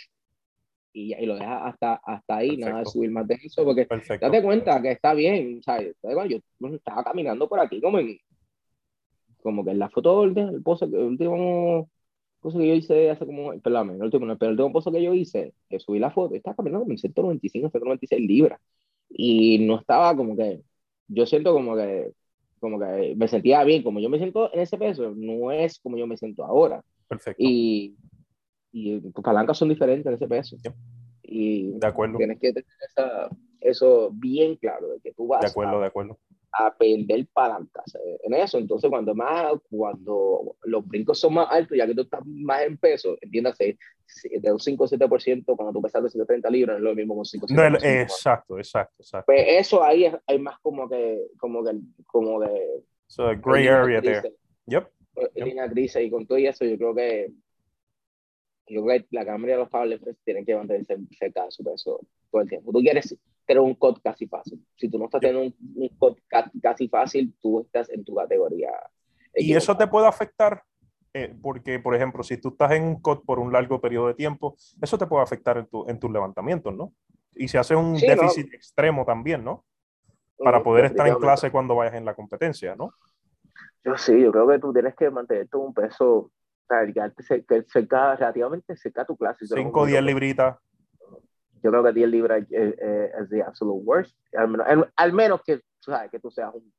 y, y lo dejas hasta, hasta ahí, nada de subir más de eso, porque date cuenta que está bien, ¿sabes? Yo estaba caminando por aquí como en, como que en la foto del, el pozo, el último pozo que yo hice hace como, perdón, el último, el último pozo que yo hice, que subí la foto, estaba caminando como en 195, 196 libras. Y no estaba como que, yo siento como que, como que me sentía bien, como yo me siento en ese peso, no es como yo me siento ahora. Perfecto. Y, y tus palancas son diferentes en ese peso. Y de acuerdo. tienes que tener esa, eso bien claro, de que tú vas de acuerdo, de acuerdo a perder palancas en eso. Entonces, cuando más, cuando los brincos son más altos, ya que tú estás más en peso, entiéndase, de un 5 o 7%, cuando tú pesas de 130 libras, no es lo mismo con 5 no, Exacto, exacto, exacto. Pues eso ahí hay más como que, como que, como de... So, a gray area there. Yep. Línea gris y con todo eso, yo creo que yo creo que la cámara de los powerlifters tienen que mantenerse cerca de su peso todo el tiempo. Tú quieres tener un cut casi fácil. Si tú no estás teniendo un, un cut casi fácil, tú estás en tu categoría. ¿Y eso te puede afectar? Eh, porque, por ejemplo, si tú estás en un cut por un largo periodo de tiempo, eso te puede afectar en, tu, en tus levantamientos, ¿no? Y se hace un déficit extremo también, ¿no? Para poder estar en clase cuando vayas en la competencia, ¿no? Yo sí, yo creo que tú tienes que mantener un peso, cerca, relativamente cerca a tu clase. 5 o 10 libritas yo creo que 10 libras es, es, the absolute worst. Al menos, al, menos que, ¿sabes? que tú seas un.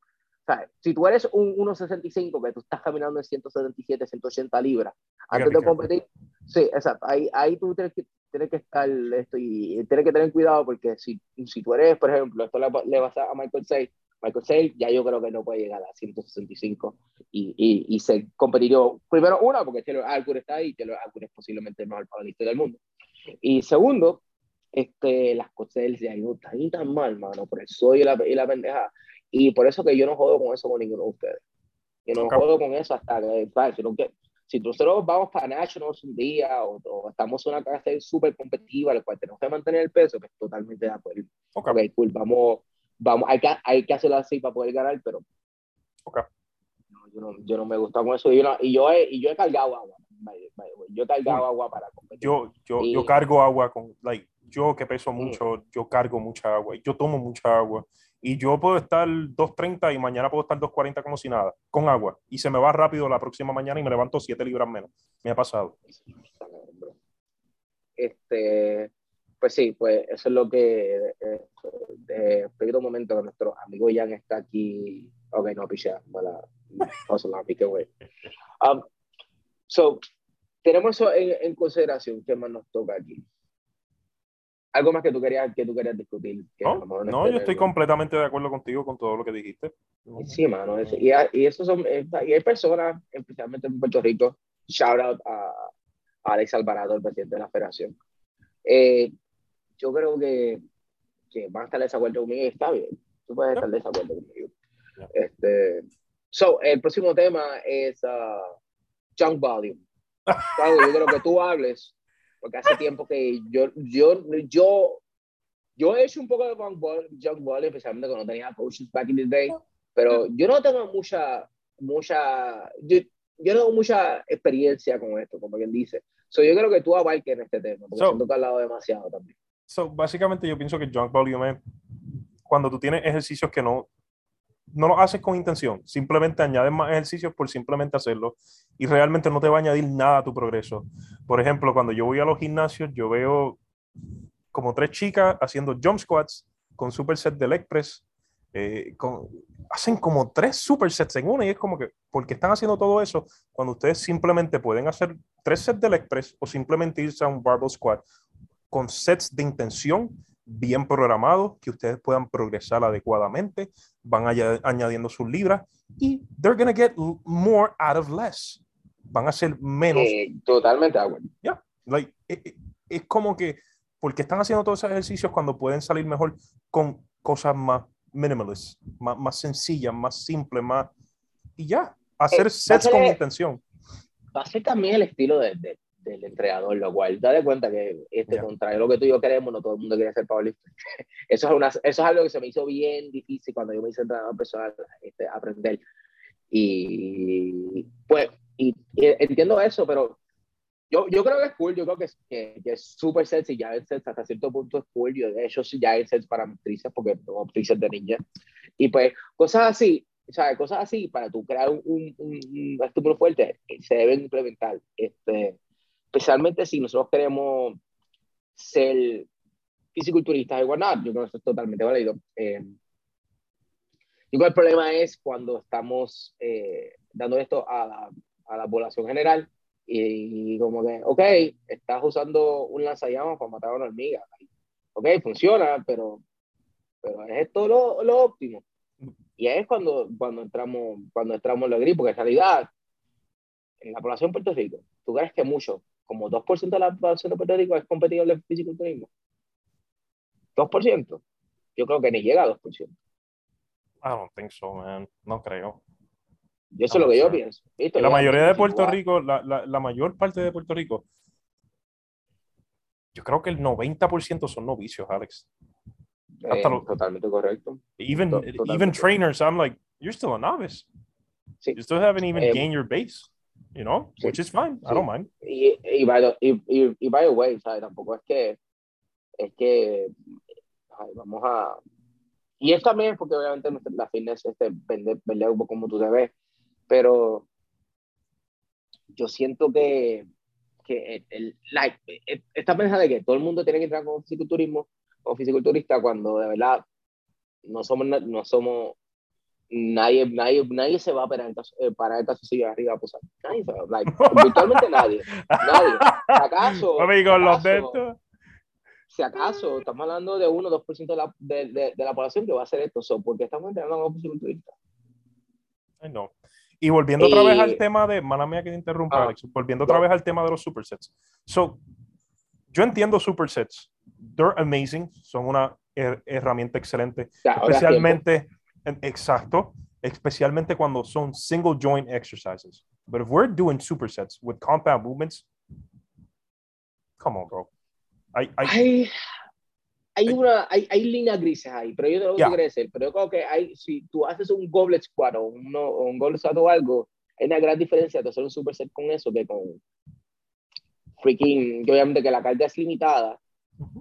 ¿sabes? Si tú eres un 1,65, que tú estás caminando en 177, 180 libras, antes de competir, sí, exacto. Ahí, ahí tú tienes que, tienes que estar esto y tienes que tener cuidado porque si, si tú eres, por ejemplo, esto le, le vas a Michael Say, Michael Say ya yo creo que no puede llegar a 165 y, y, y ser competitivo. Primero, una, porque Taylor Alcour está ahí, Taylor Alcour es posiblemente el mejor panelista del mundo. Y segundo, este, las cosas de él se han ido tan, mal, mano, por el soy y la, y la pendeja. Y por eso que yo no jodo con eso con ninguno de ustedes. Yo no jodo con eso hasta que, sino que si nosotros vamos para Nationals un día o, estamos en una clase súper competitiva, la cual tenemos que mantener el peso, pues totalmente de acuerdo. Ok, okay cool, vamos, vamos, hay que, hay que hacerlo así para poder ganar, pero okay. no, yo, no, yo no me gusta con eso. Y yo, y yo, he, y yo he cargado agua. Yo he cargado agua para competir. Yo, yo, yo cargo agua con, like, yo que peso mucho, yo cargo mucha agua, yo tomo mucha agua y yo puedo estar 2.30 y mañana puedo estar 2.40 como si nada, con agua. Y se me va rápido la próxima mañana y me levanto 7 libras menos. Me ha pasado. Este, pues sí, pues eso es lo que... Eh, de, un momento que nuestro amigo Jan está aquí. Ok, no, pichea. Mala, la pique, güey. Um, so, tenemos eso en, en consideración. ¿Qué más nos toca aquí? algo más que tú querías, que tú querías discutir. no, yo estoy completamente de acuerdo contigo con todo lo que dijiste. Sí, mano. y, y eso son, y hay personas, especialmente en Puerto Rico, shout out a, Alex Alvarado, el presidente de la federación. Eh, yo creo que, que van a estar de desacuerdo conmigo y está bien. Tú puedes estar de desacuerdo conmigo. Este, so, el próximo tema es uh, Junk Volume. yo creo que tú hables porque hace tiempo que yo, yo, yo, yo he hecho un poco de junk ball especialmente cuando tenía coaches back in the day, pero yo no tengo mucha, mucha, yo, yo no tengo mucha experiencia con esto, como quien dice. So, yo creo que tú abarques en este tema, porque so, siento que has hablado demasiado también. So, básicamente yo pienso que junk volume es cuando tú tienes ejercicios que no, no lo haces con intención, simplemente añades más ejercicios por simplemente hacerlo y realmente no te va a añadir nada a tu progreso. Por ejemplo, cuando yo voy a los gimnasios, yo veo como tres chicas haciendo jump squats con superset de leg press eh, con, hacen como tres supersets en una y es como que, ¿por qué están haciendo todo eso cuando ustedes simplemente pueden hacer tres sets del Express o simplemente irse a un Barbell Squad con sets de intención bien programados que ustedes puedan progresar adecuadamente, van añadiendo sus libras y they're going to get more out of less. Van a ser menos. Eh, totalmente agua. Yeah, like, eh, eh, es como que, porque están haciendo todos esos ejercicios cuando pueden salir mejor con cosas más minimalist, más, más sencillas, más simples, más. Y ya, hacer sets con intención. Va a ser también el estilo de, del entrenador, lo cual, date cuenta que este, contrario a lo que tú y yo queremos, no todo el mundo quiere ser powerlifter. eso, es una, eso es algo que se me hizo bien difícil cuando yo me hice entrenador personal, este, aprender. Y pues, y, entiendo eso, pero yo, yo creo que es cool, yo creo que es que, que es súper sexy, ya el sets hasta cierto punto es cool, yo de hecho ya hay sets para actrices, porque tengo actrices de ninja, y pues cosas así, sea, cosas así, para tú crear un, un, un, un fuerte, se deben implementar, este, especialmente si nosotros queremos ser fisiculturistas y whatnot, yo creo que eso es totalmente válido. Eh, el problema es cuando estamos eh, dando esto a la, a la, población general y, como que, ok, estás usando un lanzallamas para matar a una hormiga. Ok, funciona, pero, pero ¿es esto lo, lo óptimo? Y ahí es cuando, cuando entramos, cuando entramos en la gripe, porque en realidad, en la población de Puerto Rico, tú crees que mucho como 2% de la población de Puerto Rico es competible en fisiculturismo. 2%. Yo creo que ni llega a 2%. I don't think so, man. No creo. Yo eso es lo que yo pienso. La mayoría de Puerto Rico, la, la, la, mayor parte de Puerto Rico, yo creo que el 90% son novicios, Alex. Eh, totalmente correcto. Even, totalmente even trainers, I'm like, you're still a novice. Sí. You still haven't even eh, gained your base you know, sí. which is fine, I don't mind. Y, y, by the, y, y, by the way, ¿sabes? Tampoco es que, es que, ay, vamos a, y es también porque obviamente la fitness este, vende, vende un poco como tú te ves, pero yo siento que, que el, like, esta pensada de que todo el mundo tiene que entrar con fisiculturismo o fisiculturista cuando de verdad no somos, no somos nadie, nadie, nadie se va a parar, eh, parar el caso si arriba pues nadie se va, like, virtualmente nadie, nadie. Si acaso, Amigo, los acaso, si acaso estamos hablando de 1 o 2% de la, de, de, de, la población que va a hacer esto, so, porque estamos entrenando a un fisiculturista. Ay, no. Y volviendo otra vez al tema de, mala mía que te interrumpa, ah, Alex, volviendo otra vez al tema de los supersets. So, yo entiendo supersets. They're amazing. Son una her herramienta excelente. Ya, especialmente Exacto, especialmente cuando son single joint exercises. But if we're doing supersets with compound movements, come on, bro. Hay, hay, hay, una, hay, hay líneas grises ahí, pero yo no lo que decir. Pero yo creo que hay, si tú haces un goblet squat o, uno, un goblet squat o algo, hay una gran diferencia de hacer un superset con eso que con freaking, que obviamente que la carga es limitada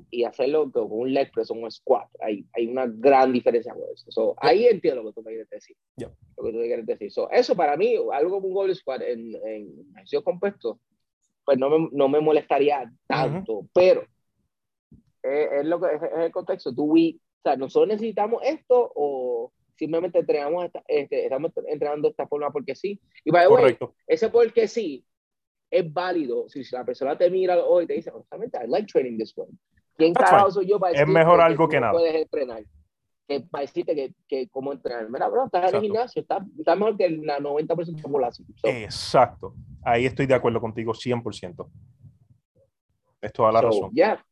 y hacerlo con un leg press o un squat. Hay, hay una gran diferencia con eso. So, Ahí entiendo lo que tú me quieres decir. Lo que tú me quieres decir. So, eso para mí, algo como un goblet squat en, en ejercicio compuesto, pues no me, no me molestaría tanto, pero es, es, lo que es, el contexto. Tú, we, o sea, nosotros necesitamos esto o simplemente entrenamos esta, este, estamos entrenando de esta forma porque sí. Y by Correcto. ese porque sí es válido si la persona te mira hoy y te dice, honestamente, I like training this way. ¿Quién carajo soy yo para Es mejor algo que, nada. Puedes entrenar. Que para decirte que, que cómo entrenar. Mira, bro, estás en el gimnasio, está, está mejor que el 90% de la población. Exacto. Ahí estoy de acuerdo contigo 100%. Es toda la razón. Ya. Yeah.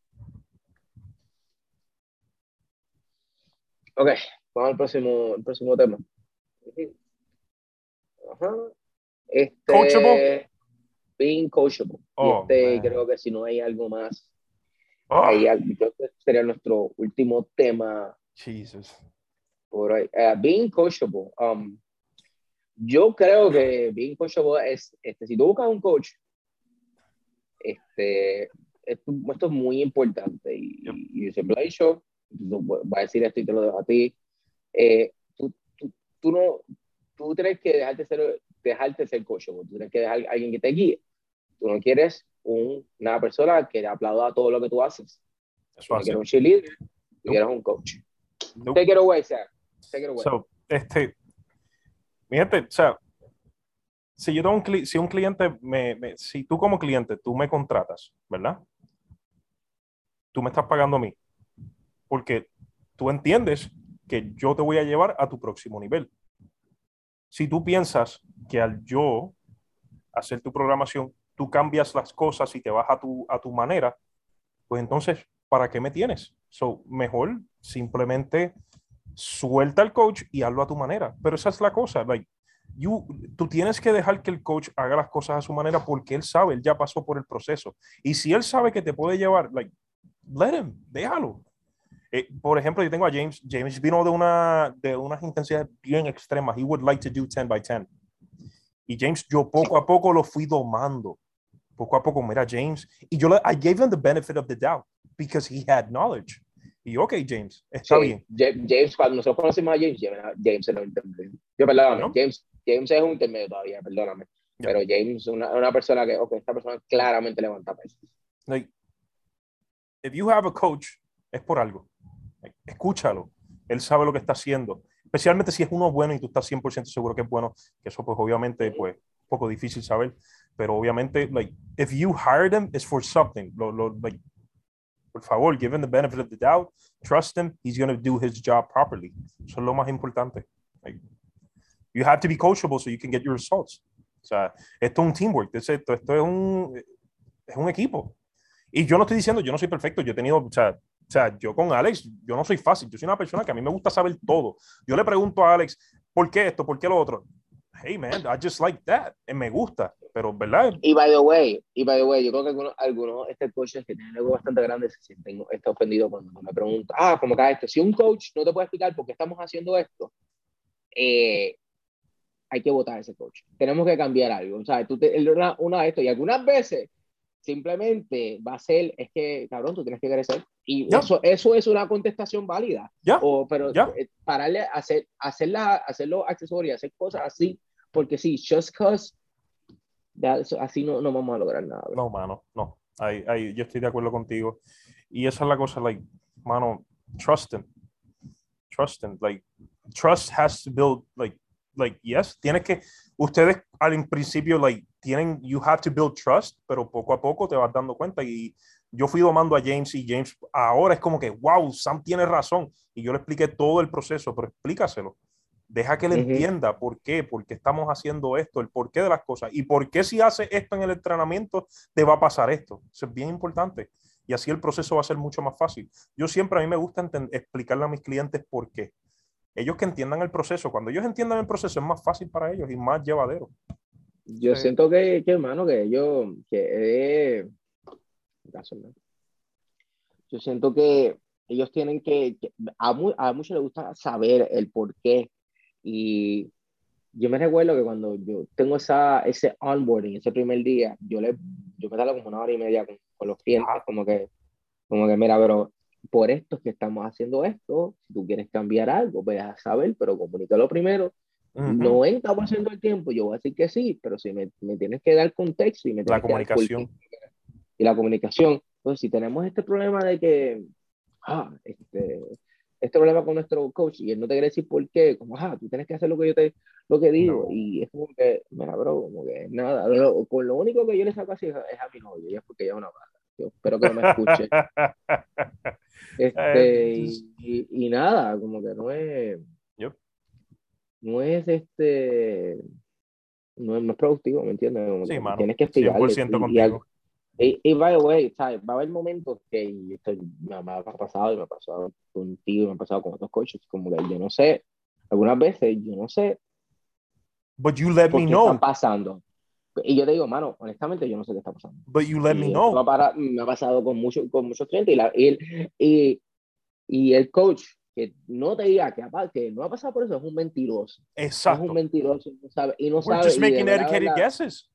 Ok, vamos al próximo, el próximo tema. Ajá. Este, Coachable being coachable. Oh, este, creo que si no hay algo más, oh. ahí, creo que sería nuestro último tema. Jesus. Por ahí. Uh, being coachable. Um, yo creo que being coachable es, este, si tú buscas un coach, este, esto, esto es muy importante y, yep. y, y siempre lo he dicho, va a decir esto y te lo dejo a ti. Eh, tú, tú, tú, no, tú tienes que dejarte ser, dejarte ser coachable, tú tienes que dejar a alguien que te guíe. Tú no quieres un, una persona que le aplauda todo lo que tú haces. Tú quieres un cheerleader, tú quieres un coach. Nope. Take it away, sir. So, este, fíjate, o sea, si yo tengo un, si un cliente, me, me, si tú como cliente, tú me contratas, ¿verdad? Tú me estás pagando a mí, porque tú entiendes que yo te voy a llevar a tu próximo nivel. Si tú piensas que al yo hacer tu programación, tú cambias las cosas y te vas a tu, a tu manera, pues entonces, ¿para qué me tienes? So, mejor simplemente suelta al coach y hazlo a tu manera. Pero esa es la cosa, like, you, tú tienes que dejar que el coach haga las cosas a su manera porque él sabe, él ya pasó por el proceso. Y si él sabe que te puede llevar, like, let him, déjalo. Eh, por ejemplo, yo tengo a James. James vino de, una, de unas intensidades bien extremas. He would like to do 10 by 10. Y James, yo poco a poco lo fui domando. Poco a poco, mira, James. Y yo le, I gave him the benefit of the doubt because he had knowledge. Y ok, James, está sí, bien. James, cuando nosotros conocimos a James, James era un intermedio. Yo, perdóname, ¿No? James, James es un intermedio todavía, perdóname. Yeah. Pero James es una, una, persona que, ok, esta persona claramente levanta pesos. Like, if you have a coach, es por algo escúchalo, él sabe lo que está haciendo, especialmente si es uno bueno y tú estás 100% seguro que es bueno, que eso pues obviamente pues un poco difícil saber, pero obviamente, like, if you hired him, it's for something, lo, lo, like, por favor, give him the benefit of the doubt, trust him, he's going to do his job properly, eso es lo más importante. Like, you have to be coachable so you can get your results. O sea, esto es un teamwork, esto, esto es, un, es un equipo. Y yo no estoy diciendo, yo no soy perfecto, yo he tenido, o sea, o sea, yo con Alex, yo no soy fácil, yo soy una persona que a mí me gusta saber todo. Yo le pregunto a Alex, ¿por qué esto? ¿Por qué lo otro? Hey, man, I just like that. Me gusta, pero, ¿verdad? Y by the way, y by the way, yo creo que algunos, algunos este coaches que tienen algo bastante grande se sienten está ofendido cuando me preguntan, ah, como que este, si un coach no te puede explicar por qué estamos haciendo esto, eh, hay que votar a ese coach. Tenemos que cambiar algo. O sea, tú te, una, una de esto, y algunas veces simplemente va a ser, es que, cabrón, tú tienes que crecer. Y eso, eso es una contestación válida. Ya. O, pero eh, pararle, hacer, hacer, la, hacer los accesorios, hacer cosas así, porque sí, just cause, así no, no vamos a lograr nada. No, mano, no. Ahí, ahí, yo estoy de acuerdo contigo. Y esa es la cosa, like, mano, trust them. Trust them. Like, trust has to build, like, like, yes, tienes que, ustedes al principio, like, tienen, you have to build trust, pero poco a poco te vas dando cuenta y yo fui domando a James y James ahora es como que, wow, Sam tiene razón y yo le expliqué todo el proceso, pero explícaselo. Deja que él entienda por qué, por qué estamos haciendo esto, el porqué de las cosas y por qué si hace esto en el entrenamiento te va a pasar esto. Eso es bien importante y así el proceso va a ser mucho más fácil. Yo siempre a mí me gusta explicarle a mis clientes por qué. Ellos que entiendan el proceso, cuando ellos entiendan el proceso es más fácil para ellos y más llevadero. Yo siento que, que, hermano, que yo, que, eh, yo siento que ellos tienen que, a, mu, a muchos les gusta saber el por qué. Y yo me recuerdo que cuando yo tengo esa, ese onboarding, ese primer día, yo, le, yo me daba como una hora y media con, con los clientes, como que, como que, mira, pero por esto es que estamos haciendo esto, si tú quieres cambiar algo, pues a saber, pero comunícalo primero 90% del tiempo yo voy a decir que sí, pero si me, me tienes que dar contexto y me la comunicación. y la comunicación. Entonces, si tenemos este problema de que, ah, este, este problema con nuestro coach y él no te quiere decir por qué, como, ah, tú tienes que hacer lo que yo te lo que digo. Y es como que, mira, bro, como que nada. Lo, con lo único que yo le saco así es, a mi novio, y es porque ella es una baja. Yo espero que no me escuche. este, y, y, y, nada, como que no es no es este, no, no es productivo, ¿me entiendes? Sí, mano, Tienes que explicarle. 100% contigo. Y, y, by the way, ¿sabes? va a haber momentos que esto me, me, ha pasado y me ha pasado contigo y me ha pasado con otros coaches, como que yo no sé, algunas veces yo no sé. But you let me know. está pasando. Y yo te digo, mano, honestamente yo no sé qué está pasando. But you let me know. Me ha, pasado con, mucho, con muchos clientes y, la, y, y, y el coach que no te diga que, que no ha pasado por eso es un mentiroso. Exacto. Es un mentiroso no sabe, y no We're sabe. just making educated guesses.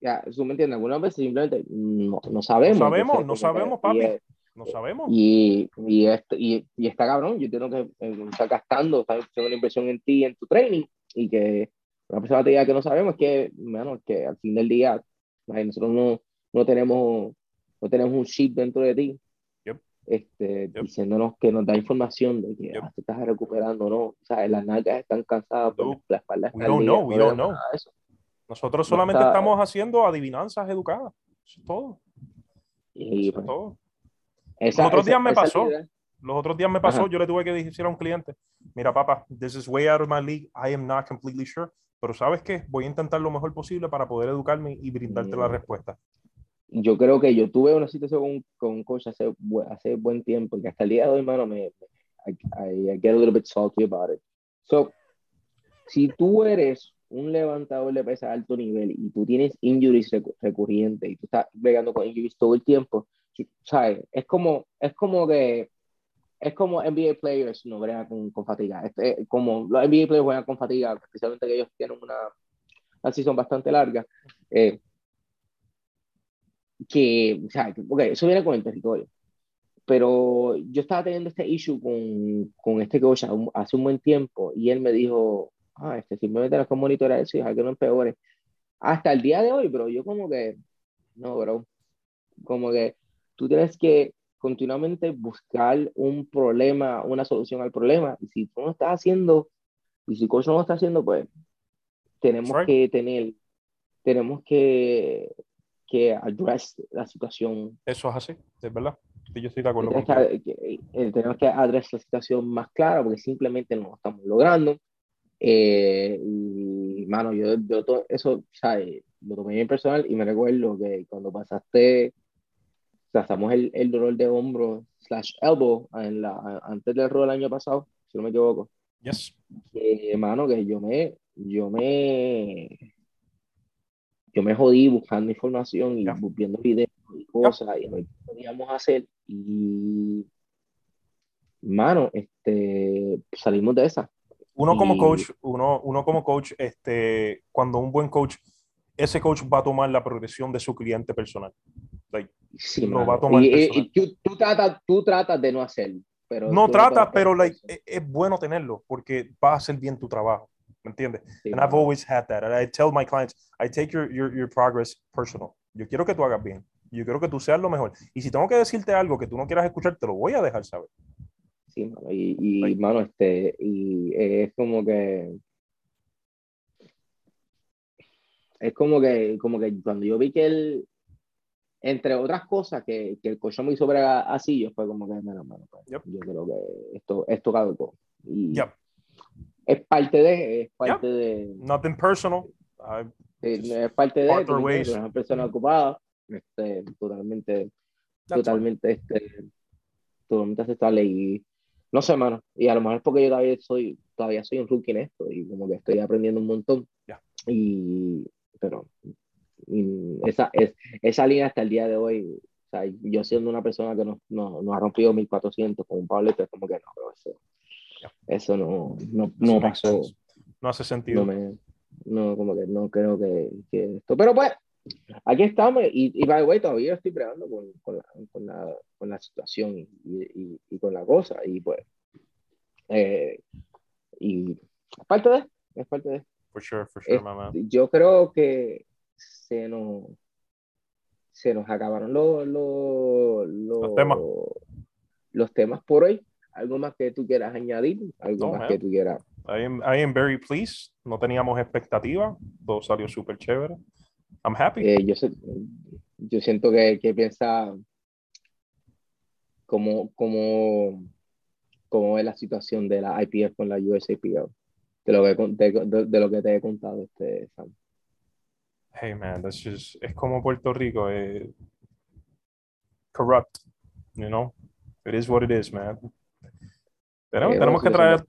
Ya, ¿tú me entiendes? Algunas veces simplemente no, no sabemos. No sabemos, no sabemos, papi. Y, no sabemos. Y, y, este, y, y, está cabrón. Yo tengo que eh, estar gastando, estar haciendo una inversión en ti, en tu training, y que una persona te diga que no sabemos, es que, bueno, que al fin del día, nosotros no, no, tenemos, no tenemos un chip dentro de ti este, diciéndonos que nos da información de que ah, te estás recuperando, ¿no? O sea, las nalgas están cansadas, no. la espalda está don't know, we don't know. Nosotros solamente estamos haciendo adivinanzas educadas, eso es todo. Y, eso es pues, todo. Los otros días me pasó. Los otros días me pasó, yo le tuve que decir a un cliente, mira papá, this is way out of my league, I am not completely sure, pero sabes qué, voy a intentar lo mejor posible para poder educarme y brindarte la respuesta yo creo que yo tuve una situación con, con un coach hace, hace buen tiempo y que hasta el día de hoy, mano, me, I, I, get a little bit salty about it. So, si tú eres un levantador de pesa de alto nivel y tú tienes injuries recurrentes y tú estás pegando con injuries todo el tiempo, ¿sabes? Es como, es como que es como NBA players no bregan con, con fatiga. Este, como los NBA players juegan con fatiga, especialmente que ellos tienen una, una season bastante larga. Eh, que, o sea, ok, eso viene con el territorio. Pero yo estaba teniendo este issue con, con este coach hace un buen tiempo y él me dijo, ah, este, simplemente no es con monitorear eso y dejar que no empeore. Hasta el día de hoy, bro, yo como que, no, bro, como que tú tienes que continuamente buscar un problema, una solución al problema. Y si tú no estás haciendo, y si coach no lo está haciendo, pues tenemos que tener, tenemos que que address la situación. Eso es así, es verdad. Yo estoy de acuerdo con que, eh, Tenemos que address la situación más clara porque simplemente no lo estamos logrando. Eh, y, mano, yo, yo todo eso, ¿sabes? Lo tomé bien personal y me recuerdo que cuando pasaste, pasamos el, el dolor de hombro slash elbow en la, antes del rol del año pasado, si no me equivoco. Yes. Que, mano, que yo me, yo me, yo me jodí buscando información y viendo videos y cosas y lo que podíamos hacer. Y mano este salimos de esa. Uno como coach uno, uno como coach este cuando un buen coach ese coach va a tomar la progresión de su cliente personal sí, lo va a tomar y, tú, tú, tratas, tú tratas de no hacerlo pero no tratas pero like, es, es bueno tenerlo porque va a hacer bien tu trabajo ¿me entiendes? Sí, and I've always had that. And I tell my clients, I take your, your, your progress personal. Yo quiero que tú hagas bien. Yo quiero que tú seas lo mejor. Y si tengo que decirte algo que tú no quieras escuchar, te lo voy a dejar saber. Sí, mano. Y, y mano, este, y es como que es como que, como que cuando yo vi que él, entre otras cosas, que, que el coche me hizo ver así, yo fue como que, mano, mano, pues, yo creo que esto, esto caducó. Y, yep es parte de, es parte de. Nothing personal. es parte de, es una persona ocupada, este, totalmente, totalmente, este, totalmente aceptable y no sé, mano, y a lo mejor es porque yo todavía soy, todavía soy un rookie en esto y como que estoy aprendiendo un montón. Y, pero esa, es, esa línea hasta el día de hoy, o sea, yo siendo una persona que no, no, no ha rompido 1400 con un Pablo, es como que no, pero eso, eso no, no, no pasó. No hace sentido. No, no, como que no creo que, que, esto. Pero pues, aquí estamos y, y by the way, todavía estoy pregando con, con, la, con, la, con la situación y, y, y, con la cosa. Y pues, eh, y es parte de, es parte de. For sure, for sure, este, Yo creo que se nos, se nos acabaron los, los, los, temas. los temas por hoy. ¿Algo más que tú quieras añadir? ¿Algo más que tú quieras? I am, I am very pleased. No teníamos expectativa. Todo salió súper chévere. I'm happy. Eh, yo, yo siento que, que piensa como, como, como es la situación de la IPF con la USAPL. De lo que, de, de, lo que te he contado, este, Sam. Hey, man, that's just, es como Puerto Rico. Eh, corrupt, you know? It is what it is, man. Tenemos, tenemos, que traer,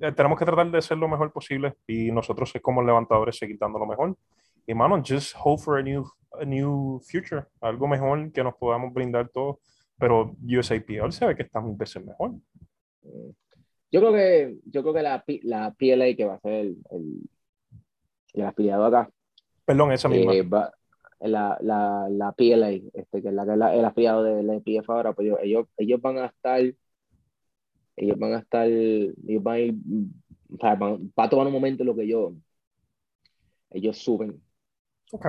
eh, tenemos que tratar de ser lo mejor posible y nosotros como levantadores seguir dando lo mejor. Y mano, just hope for a new, a new future, algo mejor que nos podamos brindar todos. Pero USAPL se ve que está mil veces mejor. Yo creo que, yo creo que la, la PLA que va a ser el, el, el afiliado acá. Perdón, esa misma. Eh, la, la, la, PLA, este, que es la, el afiliado de la EPF ahora, pues ellos, ellos van a estar ellos van a estar, ellos van a ir, van, va a tomar un momento lo que yo, ellos suben.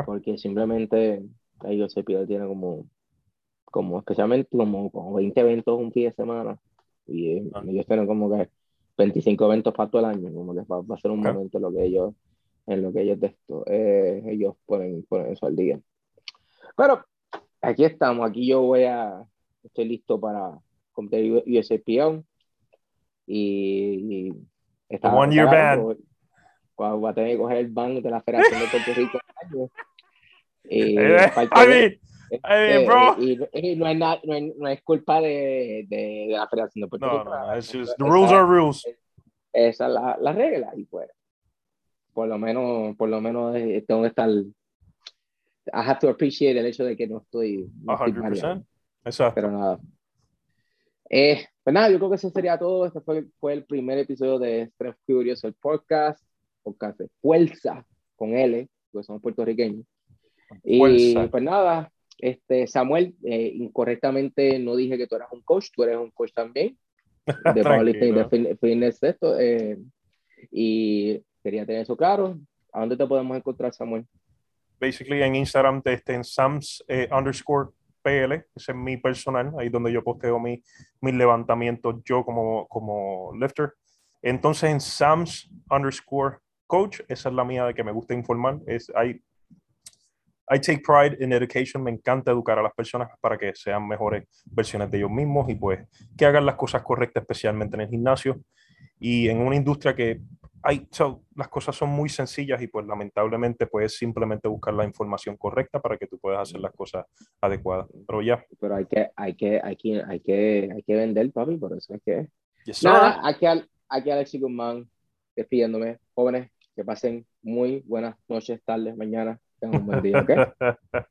Porque simplemente ellos se tiene como, como especialmente como, como 20 eventos un fin de semana. Y eh, ah. ellos tienen como que 25 eventos para todo el año, como que va, a ser un momento en lo que ellos, en lo que ellos, de esto, eh, ellos ponen, ponen eso al día. Pero aquí estamos, aquí yo voy a, estoy listo para competir USAPO y, y One year ban. Voy a tener que coger el ban de la Federación de Puerto Rico. y, no, es no, es, no, es culpa de, de, de, la Federación de Puerto Rico. No, no, just, the rules are rules. Esa es la, la regla y pues por lo menos, por lo menos eh, tengo que estar I have to appreciate el hecho de que no estoy. No 100%. Estoy Exacto. Pero nada. Eh, pues nada, yo creo que eso sería todo. Este fue, fue el primer episodio de Strength Curious, el podcast. Podcast de Fuerza con L, porque somos puertorriqueños. Y pues nada, este, Samuel, eh, incorrectamente no dije que tú eras un coach, tú eres un coach también de powerlifting de fitness. Esto, eh, y quería tener eso claro. ¿A dónde te podemos encontrar, Samuel? Basically en Instagram, este, en Sams eh, underscore PL, ese es mi personal, ahí donde yo posteo mi, mis levantamientos yo como, como lifter. Entonces en Sams underscore coach, esa es la mía de que me gusta informar. Es, hay I take pride in education, me encanta educar a las personas para que sean mejores versiones de ellos mismos y pues que hagan las cosas correctas, especialmente en el gimnasio y en una industria que hay, las cosas son muy sencillas y pues lamentablemente puedes simplemente buscar la información correcta para que tú puedas hacer las cosas adecuadas. Pero ya. Pero hay que, hay que, hay que, hay que, hay que vender, papi, por eso es que... Nada, aquí, aquí Alexi Guzmán despidiéndome. Jóvenes, que pasen muy buenas noches, tardes, mañana. Tengan un buen día, ¿ok?